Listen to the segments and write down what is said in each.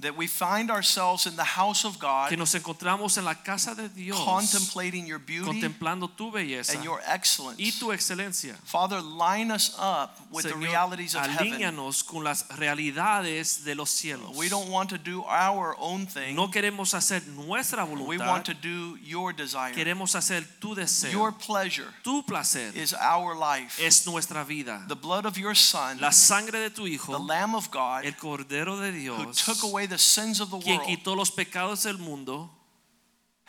that we find ourselves in the house of God que nos encontramos en la casa de Dios, contemplating your beauty contemplando tu belleza and your excellence. y tu excelencia. Father, line us up with the realities of heaven. con las realidades de los cielos. We don't want to do our own thing. No queremos hacer nuestra voluntad. we want to do your desire. queremos hacer tu deseo. Your pleasure tu placer is our life. es nuestra vida. the blood of your Son, La sangre de tu hijo. the Lamb of God, el Cordero de who Dios, took away the sins of the quien world, quitó los pecados del mundo,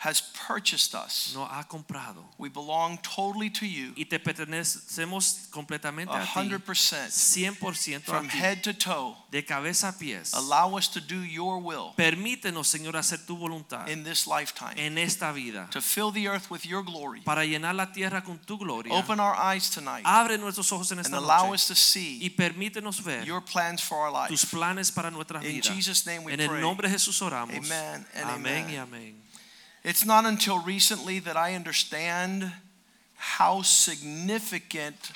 has purchased us. nos ha comprado. We belong totally to you, Y te pertenecemos completamente a ti. 100%, 100% from head to toe. de cabeza a pies. Allow us to do your will Permítenos, Señor, hacer tu voluntad in this lifetime, en esta vida to fill the earth with your glory. para llenar la tierra con tu gloria. Open our eyes tonight Abre nuestros ojos en esta and allow noche us to see y permítenos ver your plans for our tus planes para nuestras In. Jesus' name we En el nombre de Jesús oramos. Amen and Amén amen. y amén. It's not until recently that I understand how significant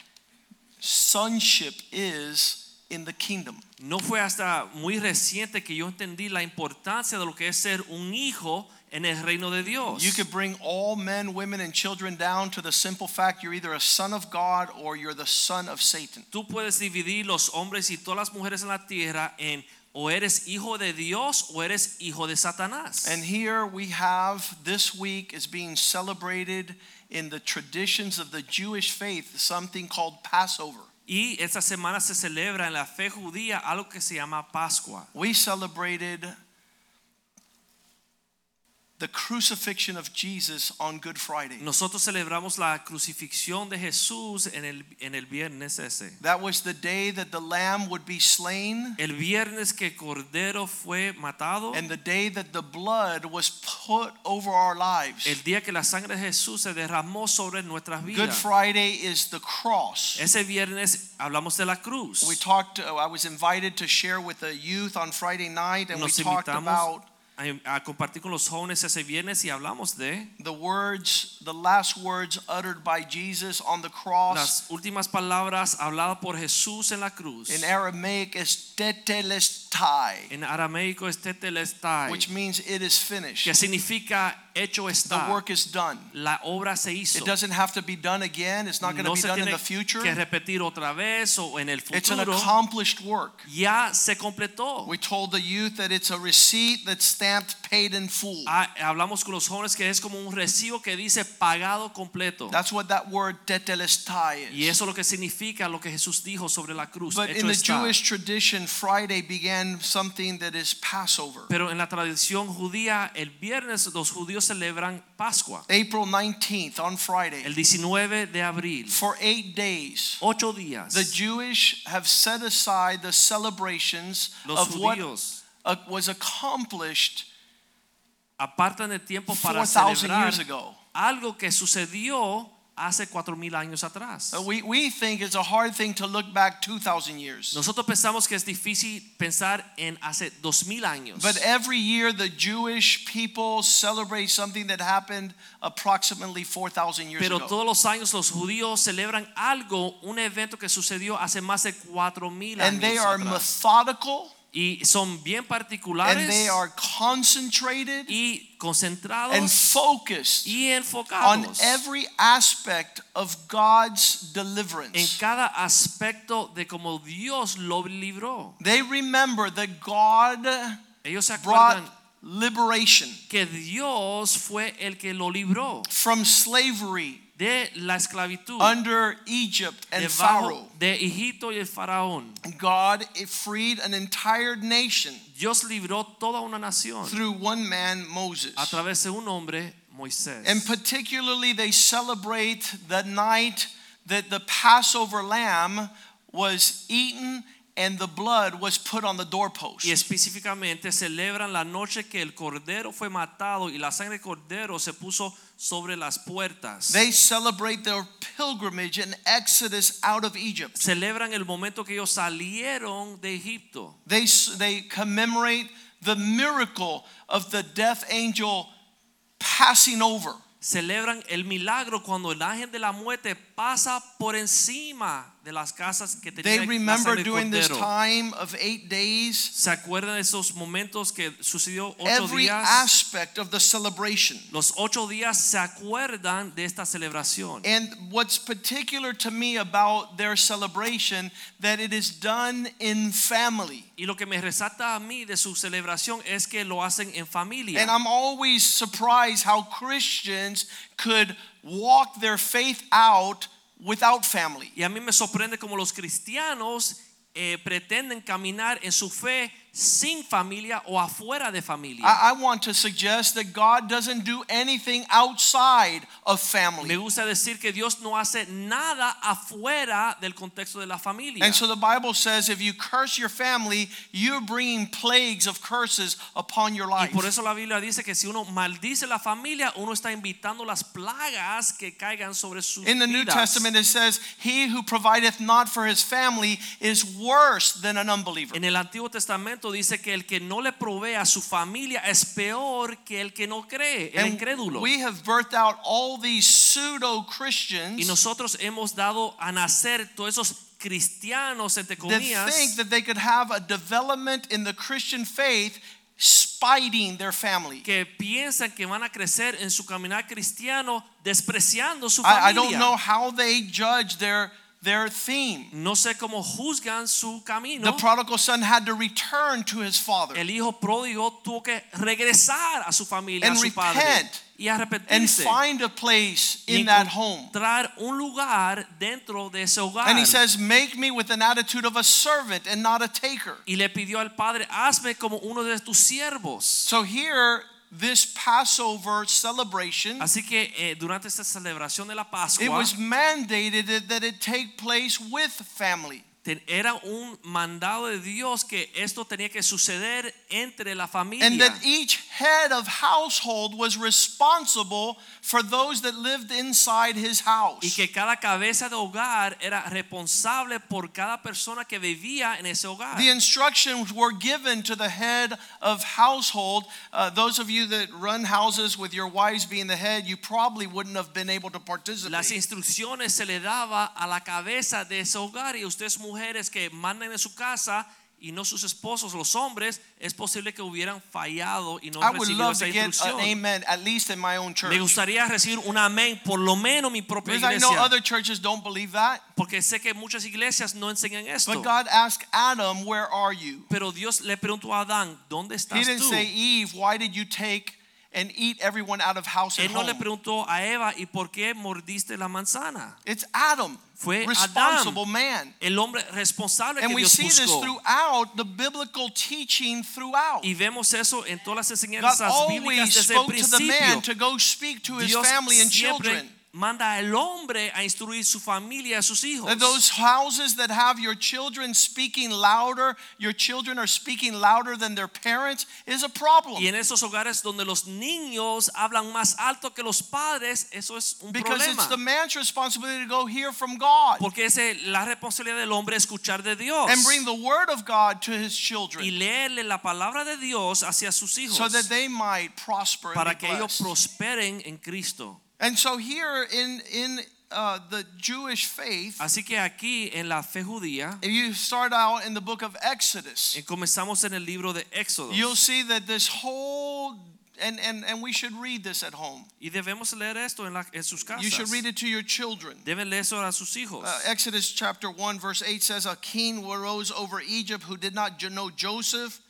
sonship is in the kingdom. No fue hasta muy reciente que yo entendí la importancia de lo que es ser un hijo en el reino de Dios. You could bring all men, women, and children down to the simple fact you're either a son of God or you're the son of Satan. Tú puedes dividir los hombres y todas las mujeres en la tierra en o eres hijo de Dios o eres hijo de Satanás. And here we have this week is being celebrated in the traditions of the Jewish faith something called Passover. y esta semana se celebra en la fe judía algo que se llama Pascua. We celebrated the crucifixion of Jesus on Good Friday. Nosotros celebramos la crucifixión de Jesús en el, en el viernes ese. That was the day that the lamb would be slain El viernes que Cordero fue matado. and the day that the blood was put over our lives. El día que la sangre de Jesús se derramó sobre nuestras vidas. Good. Friday is the cross. Ese viernes hablamos de la cruz. We talked, uh, I was invited to share with the youth on Friday night, and we talked about a, compartir con los jóvenes ese viernes y hablamos de the words, the last words uttered by Jesus on the cross. las últimas palabras habladas por Jesús en la cruz. In Aramaic, is tetelestai, En arameico es tetelestai, which means it is finished. que significa hecho The work is done. La obra se hizo. It doesn't have to be done again. It's not going to no be done in the future. que repetir otra vez o en el It's an accomplished work. Ya se completó. We told the youth that it's a receipt that's stamped paid in full. Ah, hablamos con los jóvenes que es como un recibo que dice pagado completo. That's what that word tetelestai Y is. eso es lo que significa lo que Jesús dijo sobre la cruz. But in the está. Jewish tradition, Friday began something that is Passover. Pero en la tradición judía, el viernes los judíos celebran Pascua. April 19th on Friday. El 19 de abril. For eight days, Ocho días. the Jewish have set aside the celebrations Los of what judíos uh, was accomplished apartan el tiempo para 4,000 celebrar years ago. algo que sucedió hace cuatro mil años atrás. Uh, We, we think it's a hard thing to look back 2,000 years. Nosotros pensamos que es difícil pensar en hace dos mil años. But every year, the Jewish people celebrate something that happened approximately 4,000 years Pero ago. todos los años los judíos celebran algo, un evento que sucedió hace más de cuatro mil And they are atrás. methodical Y son bien and they are concentrated y concentrados and focused y on every aspect of God's en deliverance. cada aspecto de cómo Dios lo libró. They remember that God Ellos se brought acuerdan liberation que Dios fue el que lo libró from slavery de la esclavitud under Egypt and Pharaoh. de Egipto y el faraón. God freed an entire nation Dios libró toda una nación through one man, Moses. a través de un hombre, Moisés. And particularly, they celebrate the night that the Passover lamb was eaten and the blood was put on the doorpost. Y específicamente celebran la noche que el cordero fue matado y la sangre del cordero se puso sobre las puertas. They celebrate their pilgrimage and exodus out of Egypt. Celebran el momento que ellos salieron de Egipto. They, they commemorate the miracle of the death angel passing over. Celebran el milagro cuando el ángel de la muerte pasa por encima de las casas que They tenían la remember during this time of eight days ¿Se acuerdan de esos momentos que sucedió ocho every días? aspect of the celebration. Los ocho días se acuerdan de esta celebración. And what's particular to me about their celebration that it is done in family. Y lo que me resalta a mí de su celebración es que lo hacen en familia. And I'm always surprised how Christians could walk their faith out without family. Y a mí me sorprende como los cristianos eh, pretenden caminar en su fe sin familia o afuera de familia. I, I want to suggest that God doesn't do anything outside of family. Me gusta decir que Dios no hace nada afuera del contexto de la familia. And so the Bible says if you curse your family, you're bringing plagues of curses upon your y life. por eso la Biblia dice que si uno maldice la familia, uno está invitando las plagas que caigan sobre sus In the New vidas. Testament, it says, He who provideth not for his family is worse than an unbeliever. En el Antiguo Testamento dice que el que no le provee a su familia es peor que el que no cree, el And incrédulo. we have birthed out all these pseudo Y Christians nosotros hemos dado a nacer todos esos cristianos entre that think that they could have a development in the Christian faith spiting their family. que piensan que van a crecer en su caminar cristiano despreciando su I, I familia. don't know how they judge their, their theme. No sé cómo juzgan su camino. The prodigal son had to return to his father El hijo pródigo tuvo que regresar a su familia, a And su padre repent. y and find a place in that home. un lugar dentro de ese hogar. And he says, Make me with an attitude of a servant and not a taker. y le pidió al padre, hazme como uno de tus siervos. So here, this Passover celebration, Así que eh, durante esta celebración de la Pascua it was mandated that- that it take place with family. Era un mandado de Dios que esto tenía que suceder entre la familia. And that each head of household was responsible for those that lived inside his house. y que cada cabeza de hogar era responsable por cada persona que vivía en ese hogar. The instructions were given to the head of household. Uh, those of you that run houses with your wives being the head, you probably wouldn't have been able to participate. Las instrucciones se le daba a la cabeza de ese hogar y ustedes mujeres que mandan en su casa y no sus esposos, los hombres, es posible que hubieran fallado y no I would recibido love esa to get an instrucción. amen, at least in my own church. Me gustaría recibir un amén, por lo menos mi propia Because I know iglesia, other churches don't believe that. porque sé que muchas iglesias no enseñan esto. But God asked Adam, Where are you? Pero Dios le preguntó a Adán, ¿dónde He estás didn't tú? say, Eve, why did you take and eat everyone out of house and Él no le home? preguntó a Eva, ¿y por qué mordiste la manzana? It's Adam, Fue responsible Adán, man. el hombre responsable And que we Dios see this buscó. throughout the biblical teaching throughout. Y vemos eso en todas las God enseñanzas always bíblicas desde el spoke to the man to go speak to his Dios family and siempre children. Manda al hombre a instruir su familia, a sus hijos. That those houses that have your children speaking louder, your children are speaking louder than their parents, is a problem. Y en esos hogares donde los niños hablan más alto que los padres, eso es un Because problema. it's the man's responsibility to go hear from God Porque es la responsabilidad del hombre escuchar de Dios and bring the word of God to his y children leerle la palabra de Dios hacia sus hijos so that they might prosper and para que ellos prosperen en Cristo. And so here in in uh, the Jewish faith, Así que aquí en la fe judía, if you start out in the book of Exodus, eh, comenzamos en el libro de Éxodo you'll see that this whole and and and we should read this at home. y debemos leer esto en, la- en sus casas. You should read it to your children. Deben leer eso a sus hijos. Uh, Exodus chapter 1 verse 8 says a king arose over Egypt who did not know Joseph.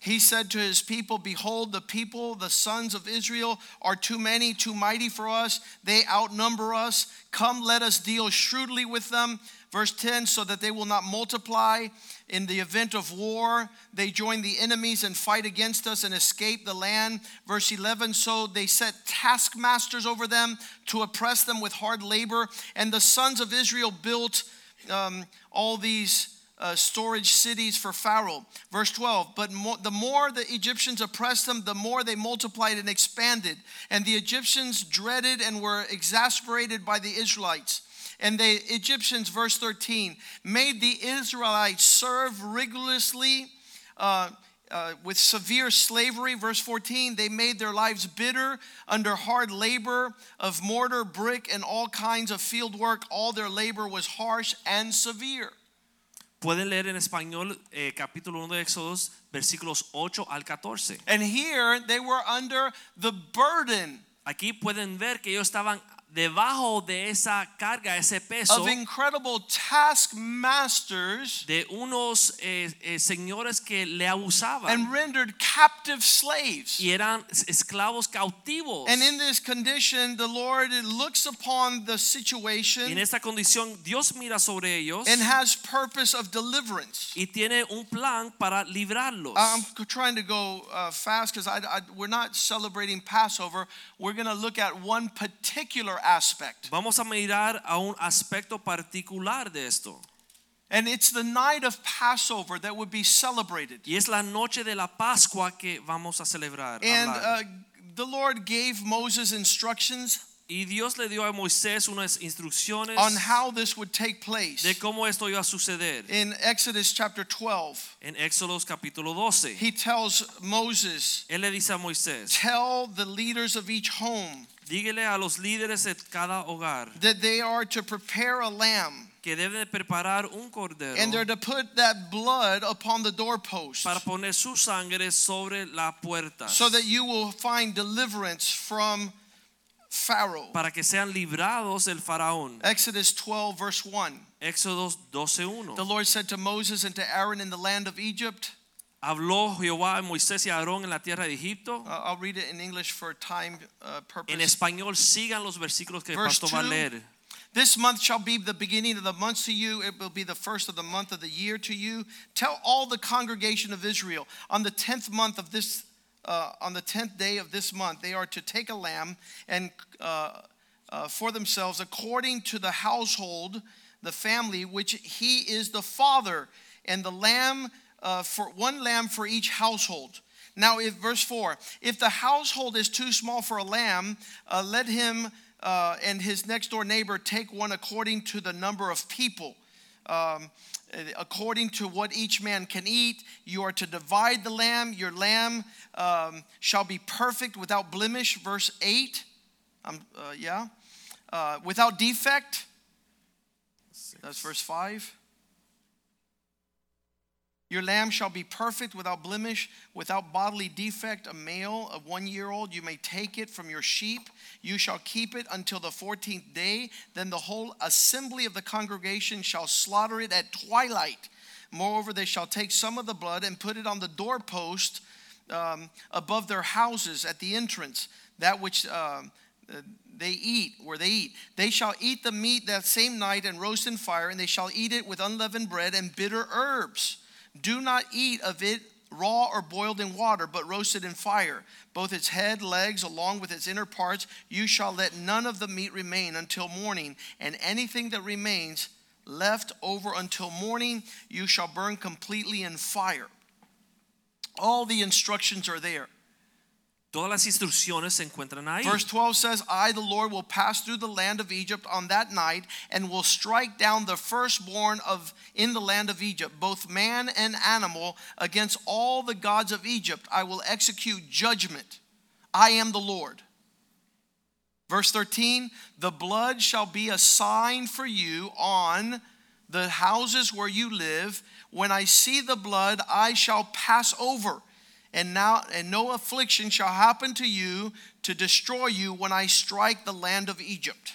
He said to his people, Behold, the people, the sons of Israel, are too many, too mighty for us. They outnumber us. Come, let us deal shrewdly with them. Verse 10 so that they will not multiply. In the event of war, they join the enemies and fight against us and escape the land. Verse 11 so they set taskmasters over them to oppress them with hard labor. And the sons of Israel built um, all these uh, storage cities for Pharaoh. Verse 12, but mo- the more the Egyptians oppressed them, the more they multiplied and expanded. And the Egyptians dreaded and were exasperated by the Israelites. And the Egyptians, verse 13, made the Israelites serve rigorously. Uh, uh, with severe slavery, verse 14, they made their lives bitter under hard labor of mortar, brick, and all kinds of field work. All their labor was harsh and severe. Pueden leer en español eh, capítulo 1 de Éxodos, versículos 8 al 14. And here they were under the burden Aquí pueden ver que ellos estaban debajo de esa carga, ese peso of incredible taskmasters de unos eh, eh, señores que le abusaban and rendered captive slaves. y eran esclavos cautivos. And in this condition, the Lord looks upon the Y en situation esta condición Dios mira sobre ellos and has purpose of deliverance. y tiene un plan para librarlos. I'm trying to go uh, fast because we're not celebrating Passover. We're going to look at one particular aspect. Vamos a mirar a un aspecto particular de esto. And it's the night of Passover that would be celebrated. Y es la noche de la Pascua que vamos a celebrar. And uh, the Lord gave Moses instructions y Dios le dio a Moisés unas instrucciones on how this would take place. de cómo esto iba a suceder. In Exodus chapter 12, En Éxodos capítulo 12, he tells Moses, él le dice a Moisés, Tell the leaders of each home dígale a los líderes de cada hogar that they are to prepare a lamb que deben de preparar un cordero and they're to put that blood upon the doorpost para poner su sangre sobre la puerta so that you will find deliverance from Pharaoh. para que sean librados del faraón. Exodus 12, verse 1. Éxodos 12:1. The Lord said to Moses and to Aaron in the land of Egypt, Habló Jehová a Moisés y a Aarón en la tierra de Egipto. uh, I'll read it in English for time uh, En purpose. español sigan los versículos que el pastor va a leer. This month shall be the beginning of the months to you. It will be the first of the month of the year to you. Tell all the congregation of Israel on the tenth month of this, uh, on the tenth day of this month, they are to take a lamb and uh, uh, for themselves according to the household, the family, which he is the father, and the lamb uh, for one lamb for each household. Now, if verse four, if the household is too small for a lamb, uh, let him uh, and his next door neighbor take one according to the number of people. Um, according to what each man can eat, you are to divide the lamb. Your lamb um, shall be perfect without blemish. Verse 8. Um, uh, yeah. Uh, without defect. That's verse 5. Your lamb shall be perfect without blemish, without bodily defect, a male of one year old. You may take it from your sheep. You shall keep it until the 14th day. Then the whole assembly of the congregation shall slaughter it at twilight. Moreover, they shall take some of the blood and put it on the doorpost um, above their houses at the entrance, that which um, they eat, where they eat. They shall eat the meat that same night and roast in fire, and they shall eat it with unleavened bread and bitter herbs. Do not eat of it raw or boiled in water, but roasted in fire. Both its head, legs, along with its inner parts, you shall let none of the meat remain until morning, and anything that remains left over until morning, you shall burn completely in fire. All the instructions are there. Todas las instrucciones se encuentran ahí. Verse 12 says, I, the Lord, will pass through the land of Egypt on that night and will strike down the firstborn of in the land of Egypt, both man and animal, against all the gods of Egypt. I will execute judgment. I am the Lord. Verse 13, the blood shall be a sign for you on the houses where you live. When I see the blood, I shall pass over and now and no affliction shall happen to you to destroy you when I strike the land of Egypt.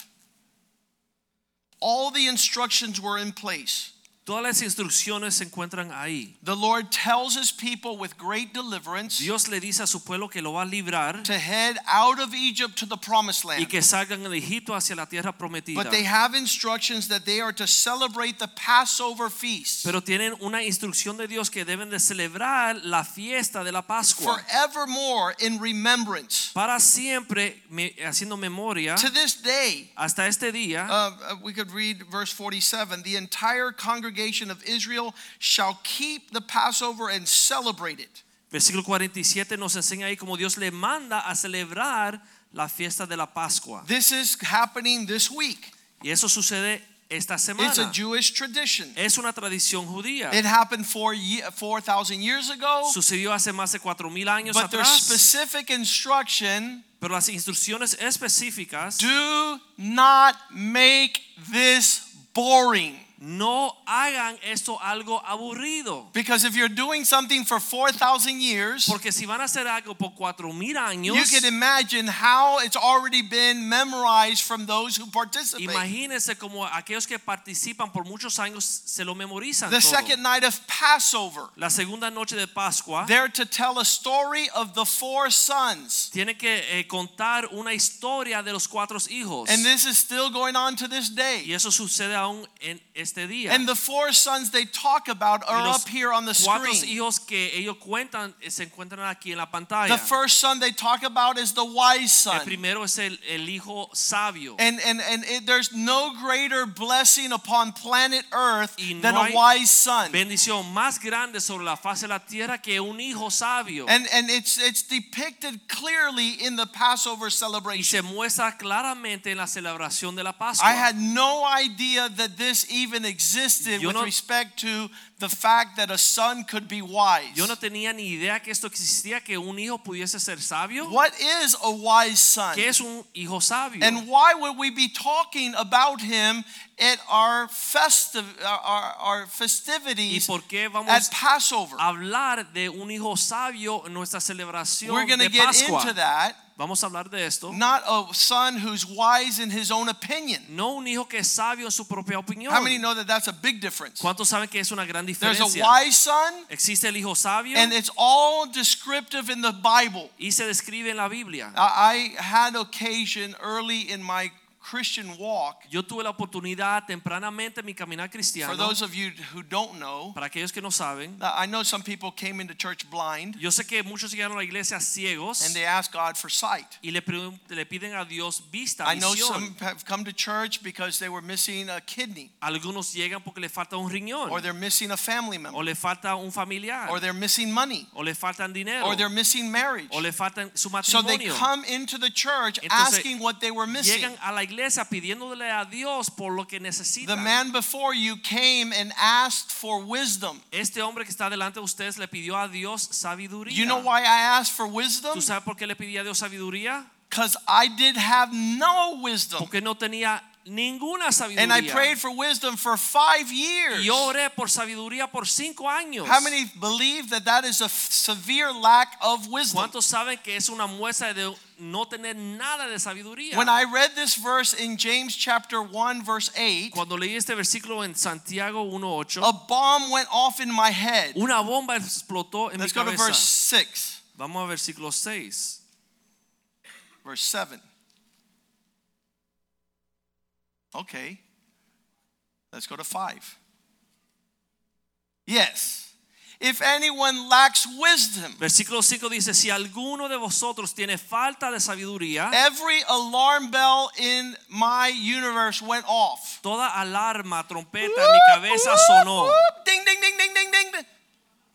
All the instructions were in place. Todas las instrucciones se encuentran ahí. The Lord tells his people with great deliverance Dios le dice a su pueblo que lo va a librar to head out of Egypt to the promised land. y que salgan de Egipto hacia la tierra prometida. But they have instructions that they are to celebrate the Passover feast Pero tienen una instrucción de Dios que deben de celebrar la fiesta de la Pascua forevermore in remembrance. para siempre me- haciendo memoria To this day, hasta este día. uh, uh, we could read verse 47 the entire congregation congregation of Israel shall keep the Passover and celebrate it. Versículo 47 nos enseña ahí como Dios le manda a celebrar la fiesta de la Pascua. This is happening this week. Y eso sucede esta semana. It's a. Jewish tradition. Es una tradición judía. It happened four 4,000 years ago, Sucedió hace más de cuatro mil años but there's specific instruction Pero las instrucciones específicas do not make this boring. No hagan esto algo aburrido. Because if you're doing something for 4,000 years, Porque si van a hacer algo por cuatro mil años, you can imagine how it's already been memorized from those who participate. imagínense como aquellos que participan por muchos años se lo memorizan. The todo. second night of Passover, La segunda noche de Pascua they're to tell a story of the four sons. tiene que eh, contar una historia de los cuatro hijos. And this is still going on to this day. y eso sucede aún en este día. And the four sons they talk about are up here on the cuatro screen. hijos que ellos cuentan eh, se encuentran aquí en la pantalla. The first son they talk about is the wise son. el primero es el, el hijo sabio. And, and, and it, there's no greater blessing upon planet Earth Y no than a wise son. bendición más grande sobre la faz de la tierra que un hijo sabio. And, and it's, it's depicted clearly in the Passover y celebration. se muestra claramente en la celebración de la Pascua. I had no idea that this even existed Yo with no- respect to the fact that a son could be wise. Yo no tenía ni idea que esto existía, que un hijo pudiese ser sabio. What is a wise son? ¿Qué es un hijo sabio? And why would we be talking about him at our festive our, our ¿Y festivities por qué vamos at Passover? hablar de un hijo sabio en nuestra celebración We're going to get Pascua? into that. Vamos a hablar de esto. Not a son who's wise in his own opinion. No un hijo que es sabio en su propia opinión. How many know that that's a big difference? ¿Cuántos saben que es una gran diferencia? There's a wise son, Existe el hijo sabio and it's all descriptive in the Bible. y se describe en la Biblia. I I had occasion early in my Christian walk. Yo tuve la oportunidad tempranamente en mi caminar cristiano. For those of you who don't know, Para aquellos que no saben, uh, I know some people came into church blind yo sé que muchos llegaron a la iglesia ciegos and they asked God for sight. y le, le piden a Dios vista, I know some have come to church because they were missing a kidney Algunos llegan porque le falta un riñón or they're missing a family member. o le falta un familiar or they're missing money o le faltan dinero or they're missing marriage. o le faltan su matrimonio. So they come into the church Entonces, asking what they were missing. Llegan a la iglesia pidiéndole a Dios por lo que The man before you came and asked for wisdom. Este hombre que está delante de ustedes le pidió a Dios sabiduría. You know why I asked for wisdom? ¿Tú sabes por qué le pedía a Dios sabiduría? Because I did have no wisdom. Porque no tenía ninguna sabiduría. And I prayed for wisdom for five years. y yo oré por sabiduría por cinco años. How many believe that that is a severe lack of wisdom? ¿Cuántos saben que es una muestra de no tener nada de sabiduría? When I read this verse in James chapter 1 verse 8, Cuando leí este versículo en Santiago 1:8, a bomb went off in my head. una bomba explotó en Let's mi go to verse 6, Vamos a versículo 6. verse 7. Okay. Let's go to 5. Yes. If anyone lacks wisdom, Versículo 5 dice, si alguno de vosotros tiene falta de sabiduría, every alarm bell in my universe went off. toda alarma, trompeta en mi cabeza sonó. ding, ding, ding, ding, ding. ding.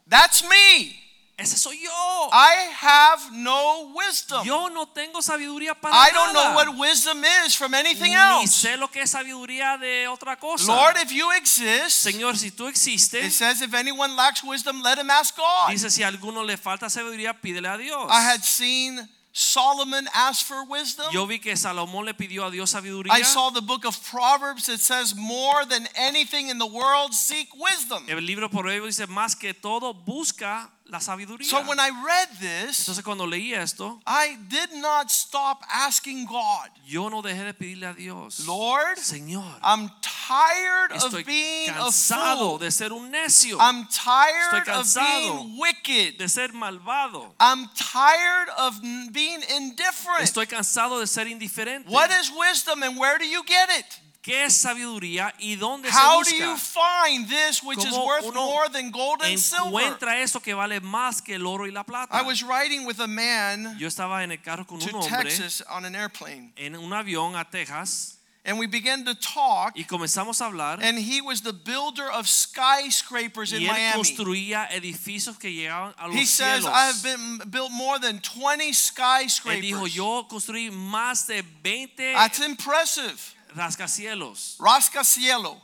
That's me. Ese soy yo. I have no wisdom. Yo no tengo sabiduría para I don't know what wisdom is from anything Ni else. sé lo que es sabiduría de otra cosa. Lord, if you exist, Señor, si tú existes, it says if anyone lacks wisdom, let him ask God. dice si a alguno le falta sabiduría, pídele a Dios. I had seen Solomon ask for wisdom. Yo vi que Salomón le pidió a Dios sabiduría. I saw the book of Proverbs. It says, more than anything in the world, seek wisdom. El libro por Proverbios dice más que todo busca la sabiduría. So when I read this, Entonces cuando leí esto, I did not stop asking God, yo no dejé de pedirle a Dios. Lord, Señor, I'm tired of being a cansado fool. de ser un necio, I'm tired Estoy of being wicked. de ser malvado. I'm tired of being indifferent. Estoy cansado de ser indiferente. What is wisdom and where do you get it? ¿Qué sabiduría y dónde How do you find this which is worth uno more than gold and silver? Encuentra eso que vale más que el oro y la plata. I was riding with a man Yo estaba en el carro con un to hombre Texas on an airplane. en un avión a Texas and we began to talk. y comenzamos a hablar And he was the builder of skyscrapers in y él Miami. construía edificios que llegaban a los He says, cielos. I have been built more than 20 skyscrapers. él dijo, yo construí más de 20 That's impressive. Rascacielos. Rascacielos.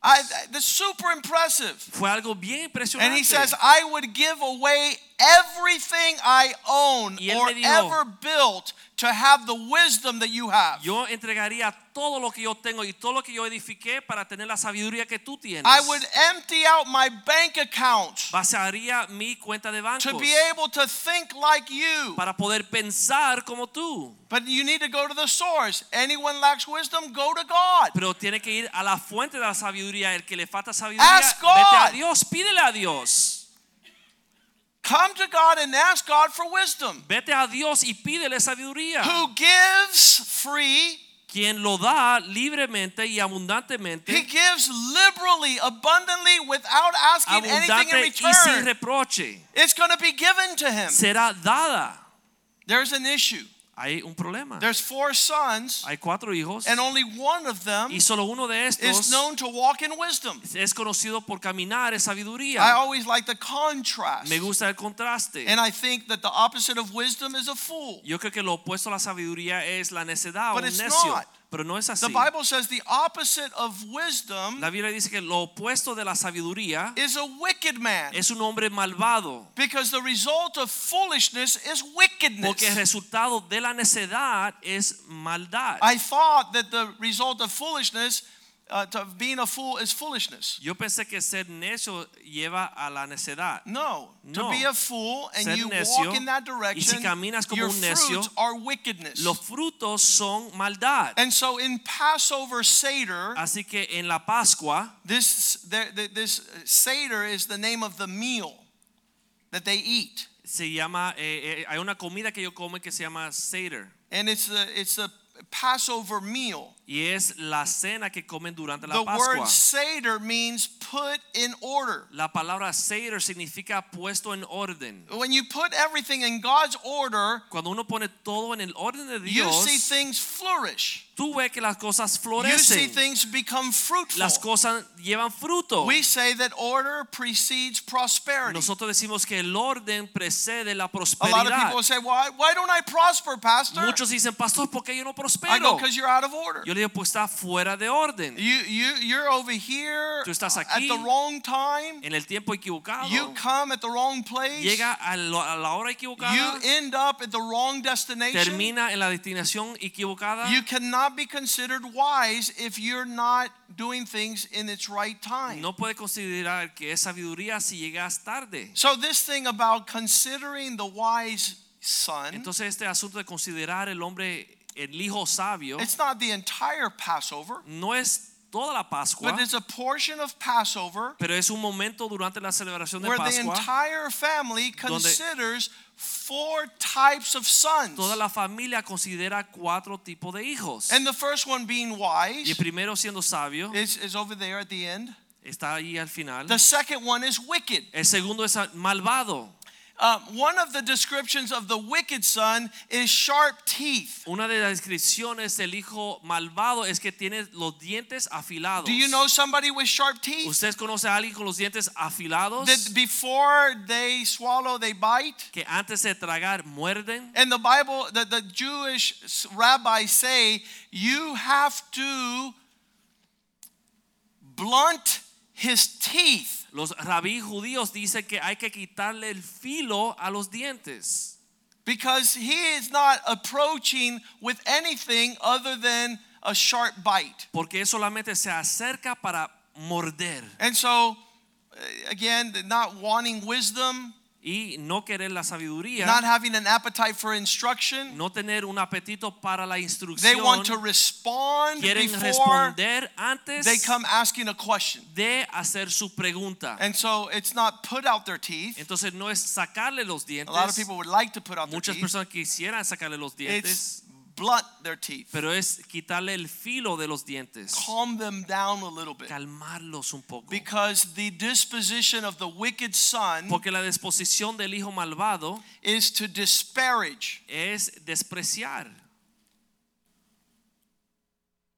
I, that's super impressive. Fue algo bien impresionante. And he says, I would give away everything I own or dijo, ever built to have the wisdom that you have. yo entregaría todo lo que yo tengo y todo lo que yo edifiqué para tener la sabiduría que tú tienes. I would empty out my bank account Vaciaría mi cuenta de bancos to be able to think like you. para poder pensar como tú. But you need to go to the source. Anyone lacks wisdom, go to God. Pero tiene que ir a la fuente de la sabiduría. El que le falta sabiduría, Ask vete a God. Dios, pídele a Dios. Come to God and ask God for wisdom. Vete a Dios y pídele sabiduría. Who gives free, Quien lo da libremente y abundantemente, He gives liberally, abundantly, without asking anything in abundante y sin return. reproche, It's going to be given to Him. será dada. There's an issue. Hay un problema. There's four sons, Hay cuatro hijos and only one of them y solo uno de is known to walk in wisdom. es conocido por caminar en I always like the contrast. Me gusta el contraste. And I think that the opposite of wisdom is a fool. Yo creo que lo opuesto a la sabiduría es la necedad o But un it's necio. not. Pero no es The. Bible says the opposite of wisdom La Biblia dice que lo opuesto de la sabiduría is a wicked man. es un hombre malvado. Because the result of foolishness is wickedness. Porque el resultado de la necedad es maldad. I thought that the result of foolishness, uh, to being a fool, is foolishness. Yo pensé que ser necio lleva a la necedad. No, to be a fool and Ser you necio, walk in that y direction, si caminas como your un necio, fruits are wickedness. Los frutos son maldad. And so in Passover Seder, Así que en la Pascua, this there- th- this Seder is the name of the meal that they eat, se llama, eh, eh, hay una comida que yo come que se llama Seder. and it's the it's the Passover meal. Y es la cena que comen durante la The Pascua. word Seder means put in order. La palabra Seder significa puesto en orden. When you put everything in God's order, Cuando uno pone todo en el orden de you Dios, see things flourish. tú ves que las cosas You see florecen. things become fruitful. Las cosas llevan fruto. We say that order precedes prosperity. Nosotros decimos que el orden precede la A lot of prosperidad. people say, why, why don't I prosper, Pastor? Muchos dicen, pastor, ¿por qué yo no I go, prospero? because you're out of order. Yo pues está fuera de orden. You, you, you're over here Tú estás at aquí. the wrong time. En el tiempo equivocado. You come at the wrong place. llega a, lo- a la hora equivocada, You end up at the wrong destination. termina en la destinación equivocada. You cannot be considered wise if you're not doing things in its right time. no puede considerar que es sabiduría si llegas tarde. So this thing about considering the wise son, Entonces este asunto de considerar el hombre, el hijo sabio, it's not the entire Passover, no es toda la Pascua, but it's a portion of Passover pero es un momento durante la celebración de Pascua. where the entire family considers four types of sons. toda la familia considera cuatro tipos de hijos. And the first one being y wise el primero siendo sabio is, is over there at the end. está ahí al final. The second one is wicked. El segundo es malvado. Uh, one of the descriptions of the wicked son is sharp teeth. Una de las descripciones del hijo malvado es que tiene los dientes afilados. Do you know somebody with sharp teeth? ¿Ustedes conocen a alguien con los dientes afilados? That before they swallow, they bite. que antes de tragar muerden. And the Bible, the, the Jewish rabbis say you have to blunt his teeth. Los rabí judíos dicen que hay que quitarle el filo a los dientes. Because he is not approaching with anything other than a sharp bite. Porque solamente se acerca para morder And so, uh, again, not wanting wisdom, y no querer la sabiduría, not having an appetite for instruction, no tener un apetito para la instrucción. they want to respond Quieren before responder antes they come asking a question. de hacer su pregunta. And so it's not put out their teeth. Entonces no es sacarle los dientes. A lot of people would like to put out their Muchas teeth. personas quisieran sacarle los dientes, It's blunt their teeth. pero es quitarle el filo de los dientes. Calm them down a little bit. Calmarlos un poco. Because the disposition of the wicked son Porque la disposición del hijo malvado is to disparage. es despreciar.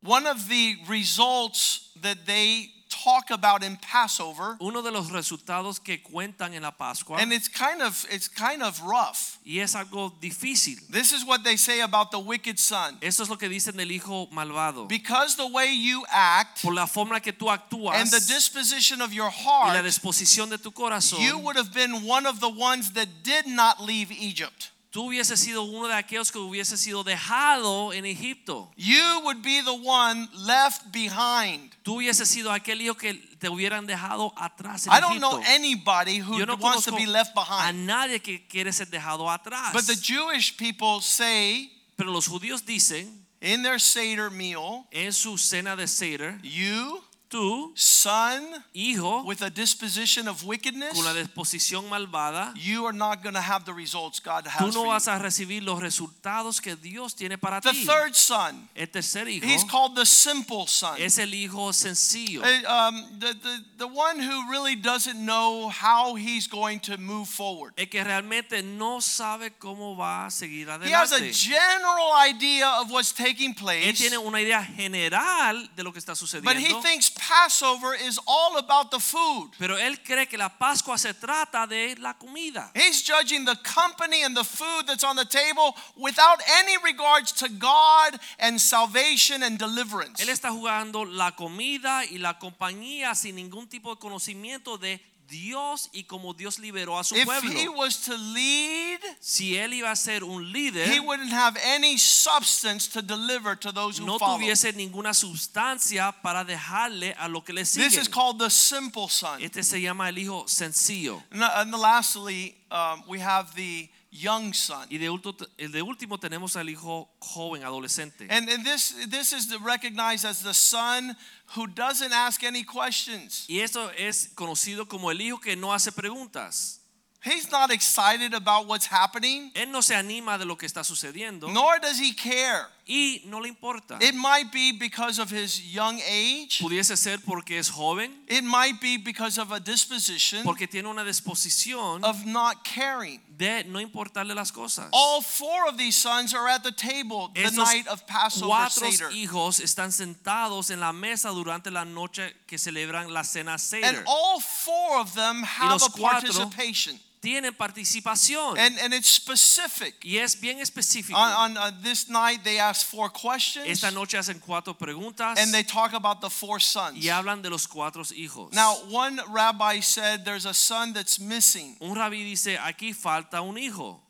One of the results that they talk about in Passover, Uno de los resultados que cuentan en la Pascua and it's kind of it's kind of rough. y es algo difícil. This is what they say about the wicked son. Eso es lo que dicen del hijo malvado. Because the way you act Por la forma que tú actúas and the disposition of your heart y la disposición de tu corazón, you would have been one of the ones that did not leave Egypt. Tú hubieses sido uno de aquellos que hubiese sido dejado en Egipto. You would be the one left behind. Tú hubieses sido aquel hijo que te hubieran dejado atrás en I don't know Egipto. anybody who Yo no wants to be left a behind. nadie que quiere ser dejado atrás. But the Jewish people say Pero los judíos dicen in their Seder meal, en su cena de Seder, you, tú, son hijo, with a disposition of wickedness, con la disposición malvada, you are not going to have the results God has. tú no vas a recibir los resultados que Dios tiene para The ti. third son, El tercer hijo he's called the simple son. es el hijo sencillo. Uh, um, the, the, the one who really doesn't know how he's going to move forward. El que realmente no sabe cómo va a seguir adelante. He has a general idea of what's taking place. Él tiene una idea general de lo que está sucediendo. but he thinks Passover is all about the food. Pero él cree que la Pascua se trata de la comida. He's judging the company and the food that's on the table without any regards to God and salvation and deliverance. Él está jugando la comida y la compañía sin ningún tipo de conocimiento de Dios y como Dios liberó a su If he was to lead, Si él iba a ser un líder, he wouldn't have any substance to deliver to those who no follow. tuviese ninguna sustancia para dejarle a lo que le This is called the simple son. Este se llama el hijo sencillo. And, and lastly, um, we have the young son. Y de último, el de último tenemos al hijo joven, adolescente. And, and this, this is the- recognized as the son who doesn't ask any questions. Y esto es conocido como el hijo que no hace preguntas. He's not excited about what's happening, Él no se anima de lo que está sucediendo nor does he care. Y no le importa. It might be because of his young age. Pudiese ser porque es joven, It might be because of a disposition porque tiene una disposición of not caring. de no importarle las cosas. All four of these sons are at the table the Estos night of Passover cuatro Seder. hijos están sentados en la mesa durante la noche que celebran la cena Seder. And all four of them have a participation. Tienen participación And, and it's specific. y es bien específico. On, on uh, this night, they ask four questions Esta noche hacen cuatro preguntas and they talk about the four sons. y hablan de los cuatro hijos. Now, one rabbi said there's a son that's missing, Un rabí dice, aquí falta un hijo,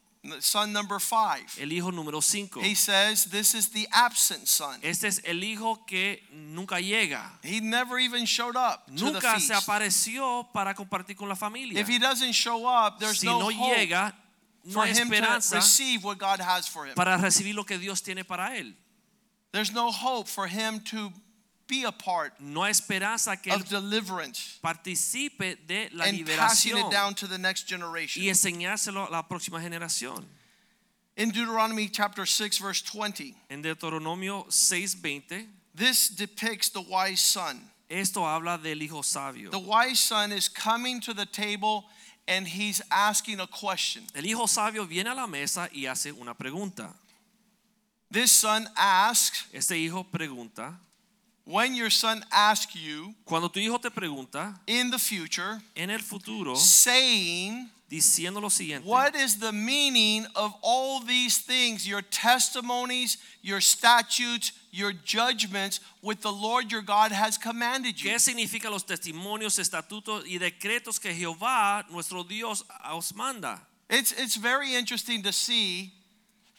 son number five. el hijo número 5. He says this is the absent son. Este es el hijo que nunca llega. He never even showed up to the Nunca se feast. apareció para compartir con la familia. If he doesn't show up, there's Si no, no hope llega, no for him to receive what God has for him. para recibir lo que Dios tiene para él. There's no hope for him to be a part No esperanza que of deliverance participe de la and passing liberación it down to the next generation. y enseñárselo a la próxima generación. In Deuteronomy chapter 6 verse 20, En Deuteronomio 6:20, this depicts the wise son. esto habla del hijo sabio. The wise son is coming to the table and he's asking a question. El hijo sabio viene a la mesa y hace una pregunta. This son asks, Este hijo pregunta, when your son asks you cuando tu hijo te pregunta in the future, en el futuro saying, diciendo lo siguiente, What is the meaning of all these things, your testimonies, your statutes, your judgments, with the Lord your God has commanded you? ¿Qué significan los testimonios, estatutos y decretos que Jehová, nuestro Dios, os manda? It's, it's very interesting to see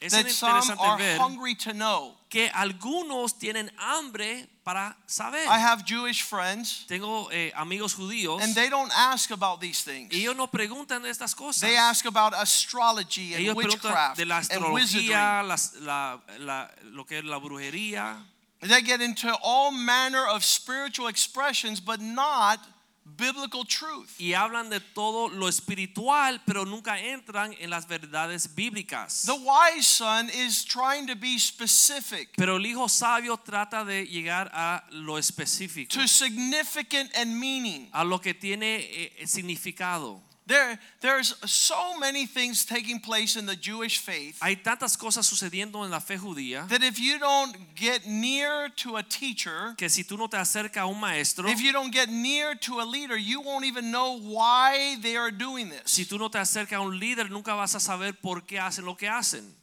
Es that some are ver hungry to know. que algunos tienen hambre para saber. I have Jewish friends, Tengo eh, amigos judíos and they don't ask about these things. y ellos no preguntan de estas cosas. They ask about astrology and ellos witchcraft de la astrología, las- la, la- lo que es la brujería. They get into all manner of spiritual expressions, but not biblical truth. y hablan de todo lo espiritual, pero nunca entran en las verdades bíblicas. The wise son is trying to be specific Pero el hijo sabio trata de llegar a lo específico, to significant and meaning. a lo que tiene eh, significado. There, there's so many things taking place in the Jewish faith Hay tantas cosas sucediendo en la fe judía that if you don't get near to a teacher, que si tú no te acercas a un maestro, if you don't get near to a leader, you won't even know why they are doing this. si tú no te acercas a un líder, nunca vas a saber por qué hacen lo que hacen.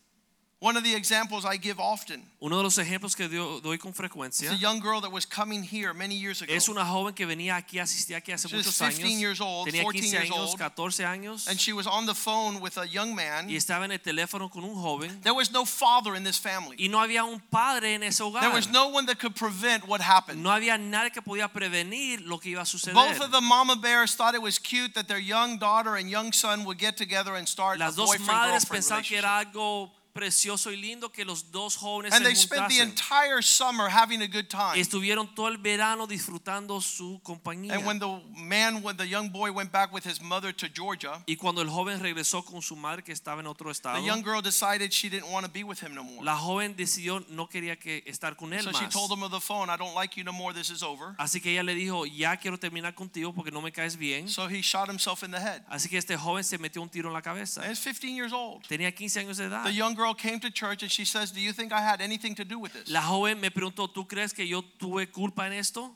One of the examples I give often Uno de los ejemplos que doy con is frecuencia a young girl that was coming here many years ago. es una joven que venía aquí, asistía aquí hace She was muchos 15 años. years old, Tenía 14 15 years años, old. 14 años And she was on the phone with a young man. y estaba en el teléfono con un joven There was no father in this family. y no había un padre en ese hogar. There was no one that could prevent what happened. No había nadie que podía prevenir lo que iba a suceder. Both of the mama bears thought it was cute that their young daughter and young son would get together and start a boyfriend girlfriend relationship. Las dos madres pensaban que era algo precioso y lindo que los dos jóvenes And se they spent the juntasen. entire summer having a good time. Estuvieron todo el verano disfrutando su compañía. And when the man, when the young boy went back with his mother to Georgia, y cuando el joven regresó con su madre que estaba en otro estado, the young girl decided she didn't want to be with him no more. la joven decidió no quería que estar con él So she más. told him on the phone, I don't like you no more, this is over. Así que ella le dijo, ya quiero terminar contigo porque no me caes bien. So he shot himself in the head. Así que este joven se metió un tiro en la cabeza. And he's 15 years old. Tenía 15 años de edad. The young girl came to church and she says, Do you think I had anything to do with this? La joven me preguntó, ¿tú crees que yo tuve culpa en esto?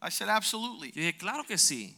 I said, Absolutely. Yo dije, claro que sí.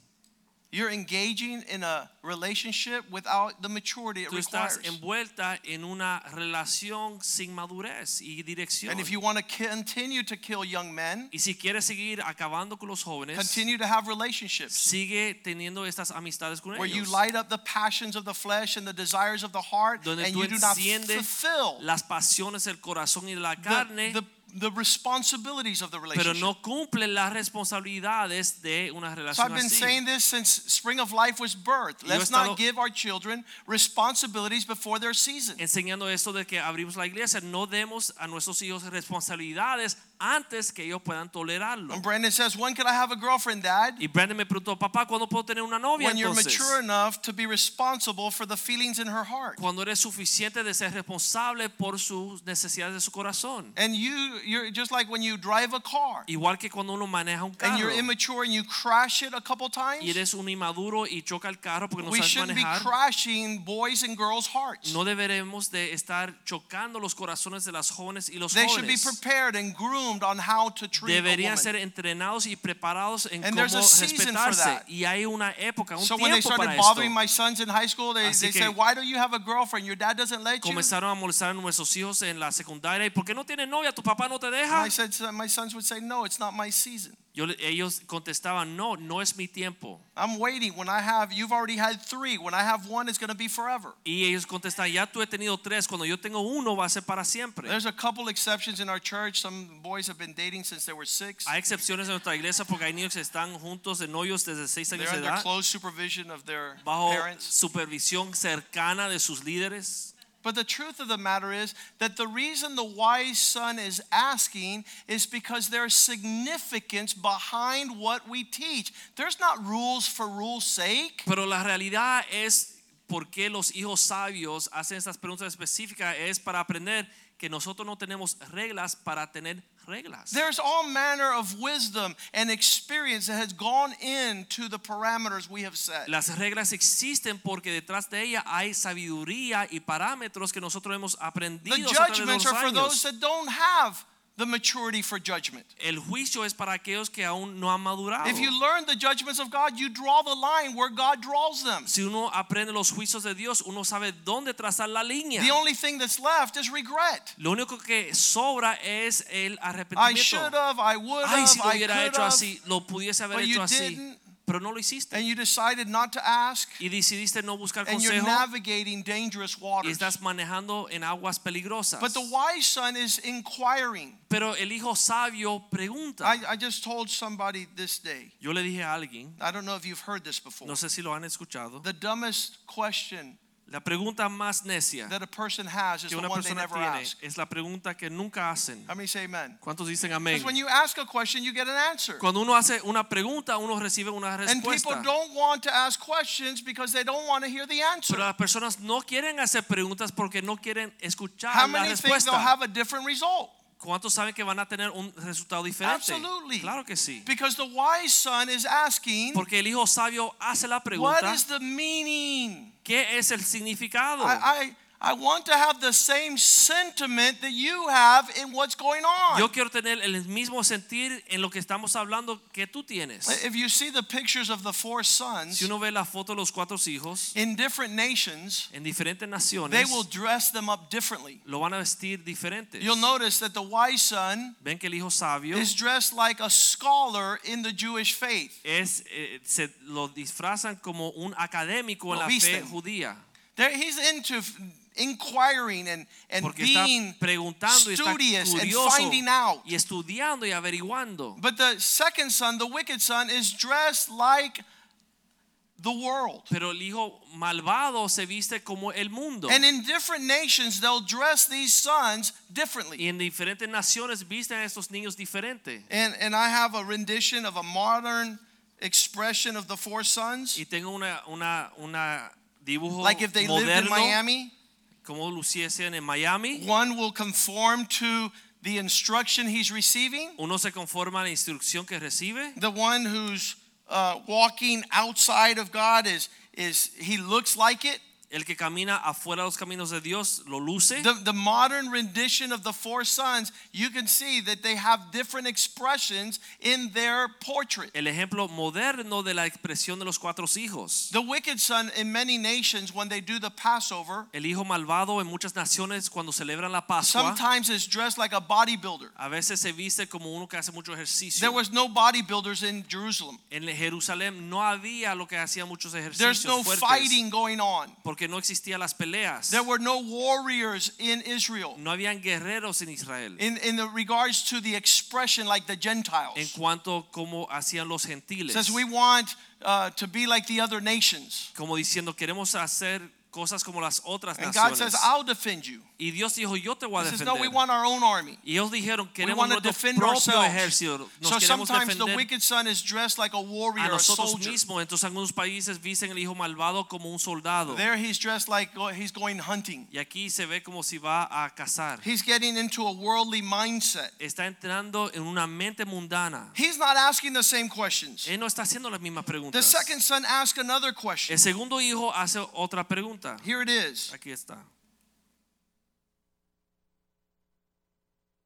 You're engaging in a relationship without the maturity it Tú estás requires. envuelta en una relación sin madurez y dirección. And if you want to continue to kill young men, Y si quieres seguir acabando con los jóvenes, continue to have relationships sigue teniendo estas amistades con where you light up the passions of the flesh and the desires of the heart, Donde and tú you do not fulfill las pasiones del corazón y de la carne, the, the responsibilities of the relationship. pero no cumple las responsabilidades de una So I've been así. saying this since Spring of Life was he Let's not give our children responsibilities before their season. enseñando esto de que abrimos la iglesia, no demos a nuestros hijos responsabilidades antes que ellos puedan tolerarlo. And Brandon says, When can I have a girlfriend, Dad? Y Brandon me preguntó, papá, ¿cuándo puedo tener una novia When you're mature enough to be responsible for the feelings in her heart. Cuando eres suficiente de ser responsable por sus necesidades de su corazón. And you, you're just like when you drive a car Igual que cuando uno maneja un and you're immature and you crash it a couple y times. eres un inmaduro y choca el carro porque no We sabes shouldn't be crashing boys and girls' hearts. No deberemos de estar chocando los corazones de las jóvenes y los They should be prepared and groomed on how to treat a Deberían ser entrenados y preparados en And cómo there's a season for respetarse. that. Y hay una época, un So when they tiempo para started esto. bothering my sons in high school, they, Así they said, Why don't you have a girlfriend? Your dad doesn't let you. Comenzaron a molestar a nuestros hijos en la secundaria. ¿Y por qué no tienes novia? ¿Tu papá no te deja? I said, my sons would say, No, it's not my season. Yo, ellos contestaban, no, no es mi tiempo. I'm waiting. When I have, you've already had three. When I have one, it's going to be forever. Y ellos contestaban, ya tú he tenido tres, cuando yo tengo uno va a ser para siempre. There's a couple exceptions in our church. Some boys have been dating since they were six. Hay excepciones en nuestra iglesia porque hay niños que están juntos de novios desde seis They're años de under edad, close supervision of their bajo parents. supervisión cercana de sus líderes. But the truth of the matter is that the reason the wise son is asking is because there's significance behind what we teach. There's not rules for rules' sake. Pero la realidad es por qué los hijos sabios hacen estas preguntas específicas es para aprender que nosotros no tenemos reglas para tener reglas. There's all manner of wisdom and experience that has gone into the parameters we have set. Las reglas existen porque detrás de ella hay sabiduría y parámetros que nosotros hemos The aprendido de judgments los are for those años. that don't have the maturity for judgment. El juicio es para aquellos que aún no han madurado. If you learn the judgments of God, you draw the line where God draws them. Si uno aprende los juicios de Dios, uno sabe dónde trazar la línea. The only thing that's left is regret. Lo único que sobra es el arrepentimiento. I should have, I would Ay, have, si lo I hubiera could hecho have, así, lo pudiese haber but you hecho así, didn't. Pero no lo hiciste. and you decided not to ask, Y decidiste no buscar and you're navigating dangerous waters. y estás manejando en aguas peligrosas. But the wise son is inquiring. Pero el hijo sabio pregunta. I, I just told somebody this day, Yo le dije a alguien, I don't know if you've heard this before. no sé si lo han escuchado, The dumbest question la pregunta más necia that a person has is que the una one they persona never tiene ask. es la pregunta que nunca hacen. How many say amen? ¿Cuántos dicen amén? Because when you ask a question, you get an answer. Cuando uno hace una pregunta, uno recibe una And people respuesta. don't want to ask questions because they don't want to hear the answer. Pero las personas no quieren hacer preguntas porque no quieren How escuchar la many think they'll respuesta. have a different result? ¿Cuántos saben que van a tener un resultado diferente? Absolutely. Claro que sí. Because the wise son is asking, Porque el hijo sabio hace la what pregunta, is the meaning? ¿Qué es el significado? I, I, I want to have the same sentiment that you have in what's going on. Yo quiero tener el mismo sentir en lo que estamos hablando que tú tienes. If you see the pictures of the four sons Si uno ve la foto de los cuatro hijos in different nations, en diferentes they will dress them up differently. lo van a vestir diferentes. You'll notice that the wise son Ven que el hijo sabio is dressed like a scholar in the Jewish faith. es eh, se lo disfrazan como un académico en la fe judía. There, he's into inquiring and, and Porque being preguntando y studious and finding out. y estudiando y averiguando. But the second son, the wicked son, is dressed like the world. Pero el hijo malvado se viste como el mundo. And in different nations, they'll dress these sons differently. Y en diferentes naciones visten a estos niños diferentes. And, and I have a rendition of a modern expression of the four sons. Y tengo una, una, una dibujo Like if they lived in Miami, como luciesen en Miami. one will conform to the instruction he's receiving. Uno se conforma a la instrucción que recibe. The one who's uh, walking outside of God is, is he looks like it. El que camina afuera de los caminos de Dios lo luce. The, the modern rendition of the four sons, you can see that they have different expressions in their portrait. El ejemplo moderno de la expresión de los cuatro hijos. The wicked son in many nations, when they do the Passover, El hijo malvado en muchas naciones cuando celebran la Pascua sometimes is dressed like a bodybuilder. a veces se viste como uno que hace mucho ejercicio. There was no bodybuilders in Jerusalem. En Jerusalén no había lo que hacía muchos There's ejercicios no fuertes fighting going on. porque no existían las peleas. There were no warriors in Israel. No habían guerreros en Israel. In, in the regards to the expression like the En Gentiles. cuanto como hacían los gentiles. says we want uh, to be like the other nations. Como diciendo queremos hacer cosas como las otras And God naciones. says, I'll defend you. Y Dios dijo, yo te voy a He says, no, we defender. want our own army. Y ellos dijeron, queremos nuestro defend propio ourselves. ejército. Nos So queremos sometimes the defender wicked son is dressed like a warrior, a a nosotros soldier. mismos. Entonces algunos países visten el hijo malvado como un soldado. There he's dressed like he's going hunting. Y aquí se ve como si va a cazar. He's getting into a worldly mindset. Está entrando en una mente mundana. He's not asking the same questions. Él no está haciendo las mismas The preguntas. second son asked another question. El segundo hijo hace otra pregunta. Here it is. Aquí está.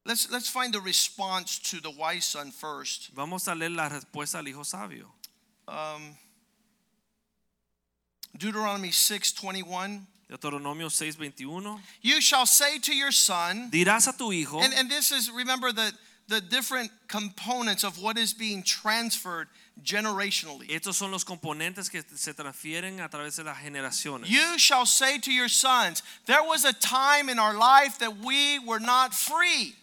Let's let's find the response to the wise son first. Vamos a leer la respuesta al hijo sabio. Um, Deuteronomy 6:21. Deuteronomio 6:21. You shall say to your son, Dirás a tu hijo, and, and this is remember the the different components of what is being transferred generationally. estos son los componentes que se transfieren a través de las generaciones. You shall say to your sons, there was a time in our life that we were not free.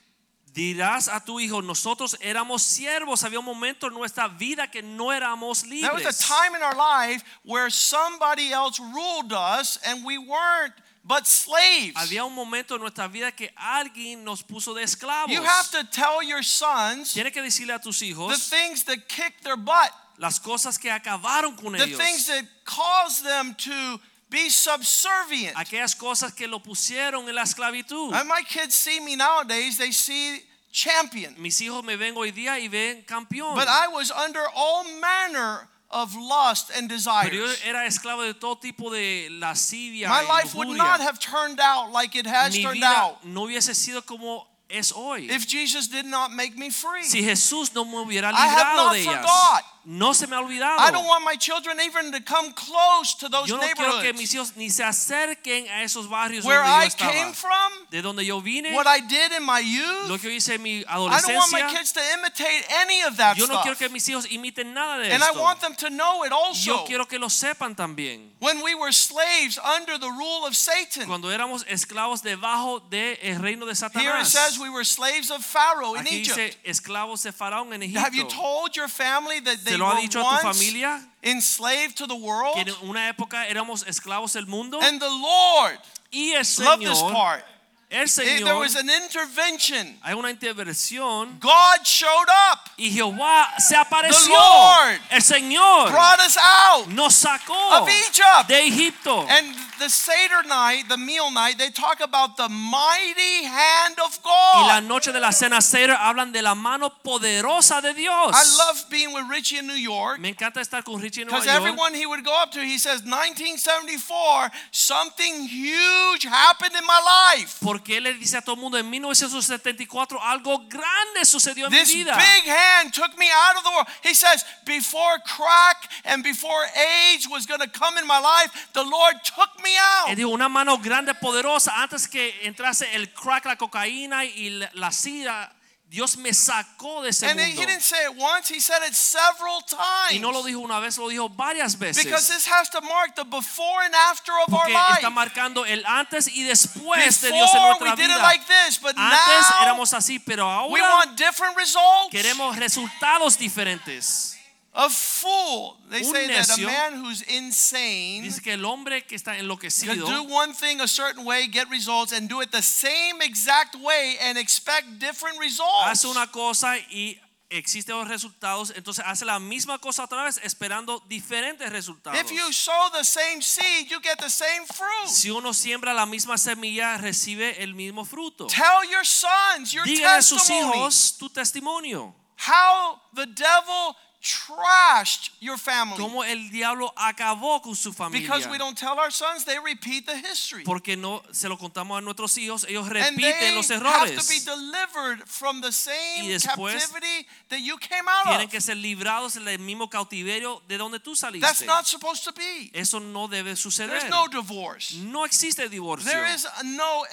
Dirás a tu hijo, nosotros éramos siervos, había un momento en nuestra vida que no éramos libres. There was a time in our life where somebody else ruled us and we weren't but slaves. Había un momento en nuestra vida que alguien nos puso de esclavos. You have to tell your sons Tienes que decirle a tus hijos the things that kicked their butt, las cosas que acabaron con the ellos. things that caused them to be subservient. Aquellas cosas que lo pusieron en la esclavitud. And my kids see me nowadays, they see champion. Mis hijos me ven hoy día y ven campeón. But I was under all manner of lust and Pero yo desires. era esclavo de todo tipo de lascivia My life would not have turned out like it has Mi turned vida out no hubiese sido como es hoy. if Jesus did not make me free. si Jesús no me hubiera I have not de ellas. forgot. No se me ha olvidado. I don't want my children even to come close to those yo no quiero que mis neighborhoods hijos ni se acerquen a esos barrios where donde yo I estaba. came from, de donde yo vine, what I did in my youth. lo que yo hice en mi I don't want my kids to imitate any of that Yo no quiero stuff. que mis hijos imiten nada de And I want them to know it also. Yo quiero que lo sepan también. When we were slaves under the rule of Satan. Cuando éramos esclavos debajo del reino de Satanás. Here it says we were slaves of Pharaoh in Aquí Egypt. dice esclavos de Faraón en Egipto. Have you told your family that they ¿Se lo ha dicho a tu familia? enslaved to the world? Que en una época éramos esclavos del mundo. And the Lord, Y el love this part. El It- there was an intervention. hay una intervención God showed up, y Jehová se apareció. Lord El Señor brought us out nos sacó of Egypt. de Egipto. And the Seder night, the meal night, they talk about the mighty hand of Y la God. noche de la cena Seder hablan de la mano poderosa de Dios. I love being with Richie in New York Me encanta estar con Richie en Nueva because York. everyone he would go up to, he says, 1974, something huge happened in my life. Porque él le dice a todo el mundo en 1974 algo grande sucedió en This mi vida. big hand took me out of the world. He says, before crack and before AIDS was going to come in my life, the Lord took me Él out. dijo una mano grande poderosa antes que entrase el crack, la cocaína y la sida. Dios me sacó de ese And he mundo. he didn't say it once, he said it several Y no lo times. dijo una vez, lo dijo varias Because veces. this has to mark the before and after of our Porque life. está marcando el antes y después de Dios en we nuestra did it vida. like this, but Antes now éramos así, pero we ahora want different results. queremos resultados diferentes. A fool. They Un say that a man who's insane Dice que el hombre que está enloquecido do one thing a certain way, get results, and do it the same exact way and expect different results. hace una cosa y existen los resultados, entonces hace la misma cosa otra vez esperando diferentes resultados. If you sow the same seed, you get the same fruit. Si uno siembra la misma semilla, recibe el mismo fruto. Tell your sons your Dígale a sus hijos tu testimonio. How the devil trashed your family. Cómo el diablo acabó con su familia. Because we don't tell our sons, they repeat the history. Porque no se lo contamos a nuestros hijos, ellos And they repiten los have to be errores. delivered from the same Y después captivity that you came out Tienen of. que ser librados del mismo cautiverio de donde tú That's saliste. not supposed to be. Eso no debe suceder. There's no divorce. No existe divorcio. There is no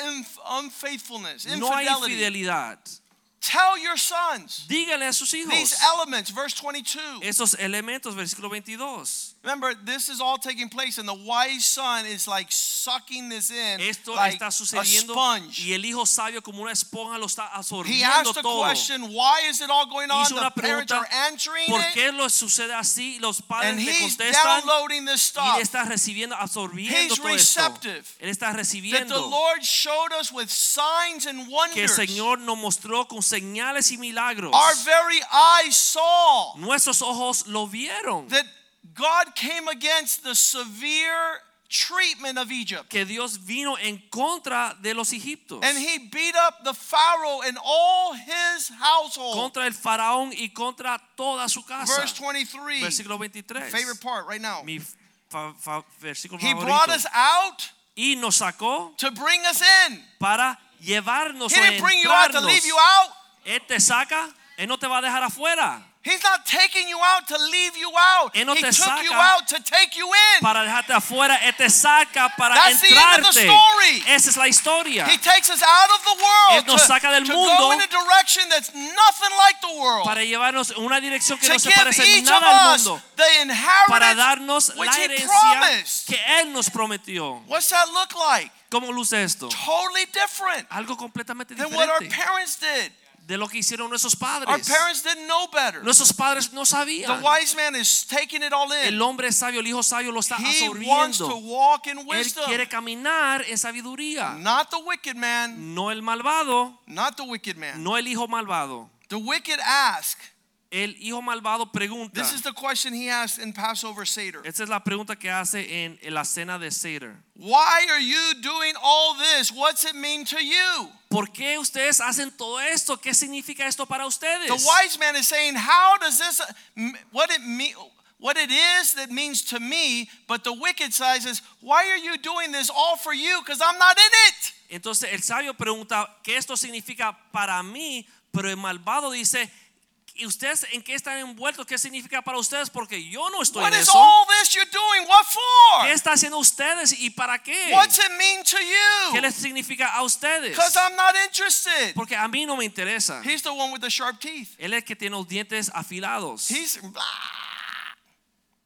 unfaithfulness, No hay infidelity. infidelidad. Tell your sons Dígale a sus hijos these elements, verse 22. esos elementos, versículo 22. Remember, this is all taking place, and the wise son is like sucking this in Esto like está a sucediendo sponge. y el hijo sabio como una esponja lo está He absorbiendo asked the todo. question, why is it all going on? Hizo The una parents pregunta, are answering ¿Por qué lo sucede así? Los padres and le contestan downloading this y él está recibiendo, absorbiendo He's todo esto. Él está That the Lord showed us with signs and que el wonders. Señor nos mostró con señales y milagros. Our very eyes saw Nuestros ojos lo vieron. that God came against the severe treatment of Egypt. Que Dios vino en contra de los egipcios. And he beat up the Pharaoh and all his household. Contra el faraón y contra toda su casa. Verse 23. Versículo 23. Favorite part right now. Mi fa- fa- versículo He favorito. brought us out y nos sacó to bring us in. para llevarnos He didn't bring you out to leave you out. Él te saca, Él no te va a dejar afuera He's not taking you out to leave you out. Él no he te took saca you out to take you in. para dejarte afuera. Él te saca para That's the end of the story. Esa es la historia. He takes us out of the world Él nos to, saca del to mundo go in a direction that's nothing like the world. Para llevarnos una dirección que to no se parece nada al mundo. the Para darnos which la he herencia promised. que Él nos prometió. What's that look like? ¿Cómo luce esto? Totally different Algo completamente than what our parents did. De lo que hicieron nuestros Our padres. parents didn't know better. Nuestros padres no The sabían. wise man is taking it all in. El hombre sabio, el hijo sabio lo está He wants to walk in Él wisdom. quiere caminar en sabiduría. Not the wicked man, No el malvado, not the wicked man. no el hijo malvado. The wicked ask. El hijo malvado pregunta. This is the question he asked in Passover Seder. Esta es la pregunta que hace en, en la cena de Seder. Why are you doing all this? What's it mean to you? ¿Por qué ustedes hacen todo esto? ¿Qué significa esto para ustedes? The wise man is saying, How does this, what it mean? What it is that means to me, but the wicked side says, Why are you doing this all for you? Because I'm not in it. Entonces el sabio pregunta, ¿qué esto significa para mí? Pero el malvado dice, ¿y ustedes en qué están envueltos? ¿Qué significa para ustedes? Porque yo no estoy What en is eso. all this you're doing? What for? ¿Qué está haciendo ustedes y para qué? What's it mean to ¿Qué you? les significa a ustedes? Because I'm not interested. Porque a mí no me interesa. He's the one with the sharp teeth. Él es el que tiene los dientes afilados. He's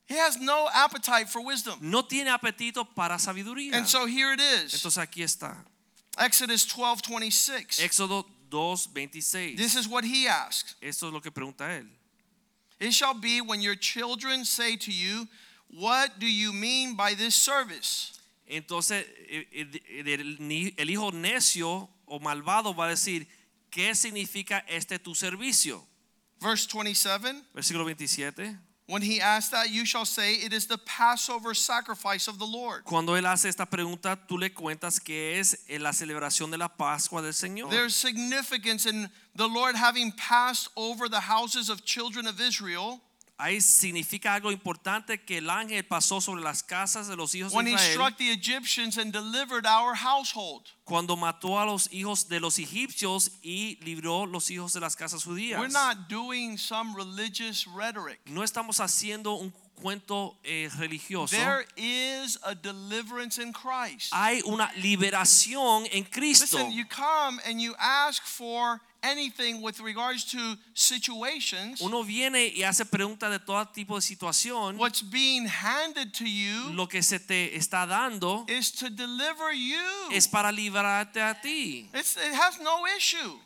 he has no appetite for wisdom. No tiene apetito para sabiduría. And so here it is. Entonces aquí está. Exodus 12, 26. Éxodo 2:26. This is what he asks. Esto es lo que pregunta él. It shall be when your children say to you, What do you mean by this service? Entonces eh, eh, el, el hijo necio o malvado va a decir, ¿qué significa este tu servicio? Verse 27 Versículo 27. When he asks that, you shall say, It is the Passover sacrifice of the Lord. Cuando él hace esta pregunta, tú le cuentas que es en la celebración de la Pascua del Señor. There's significance in the Lord having passed over the houses of children of Israel Ahí significa algo importante que el ángel pasó sobre las casas de los hijos de when he Israel struck the Egyptians and delivered our household. cuando mató a los hijos de los egipcios y libró los hijos de las casas judías. We're not doing some religious rhetoric. No estamos haciendo un cuento eh, religioso. There is a deliverance in Christ. Hay una liberación en Cristo. Listen, you come and you ask for anything with regards to situations. Uno viene y hace preguntas de todo tipo de situación. What's being handed to you Lo que se te está dando is to deliver you. es para librarte a ti, It's, it has no issue.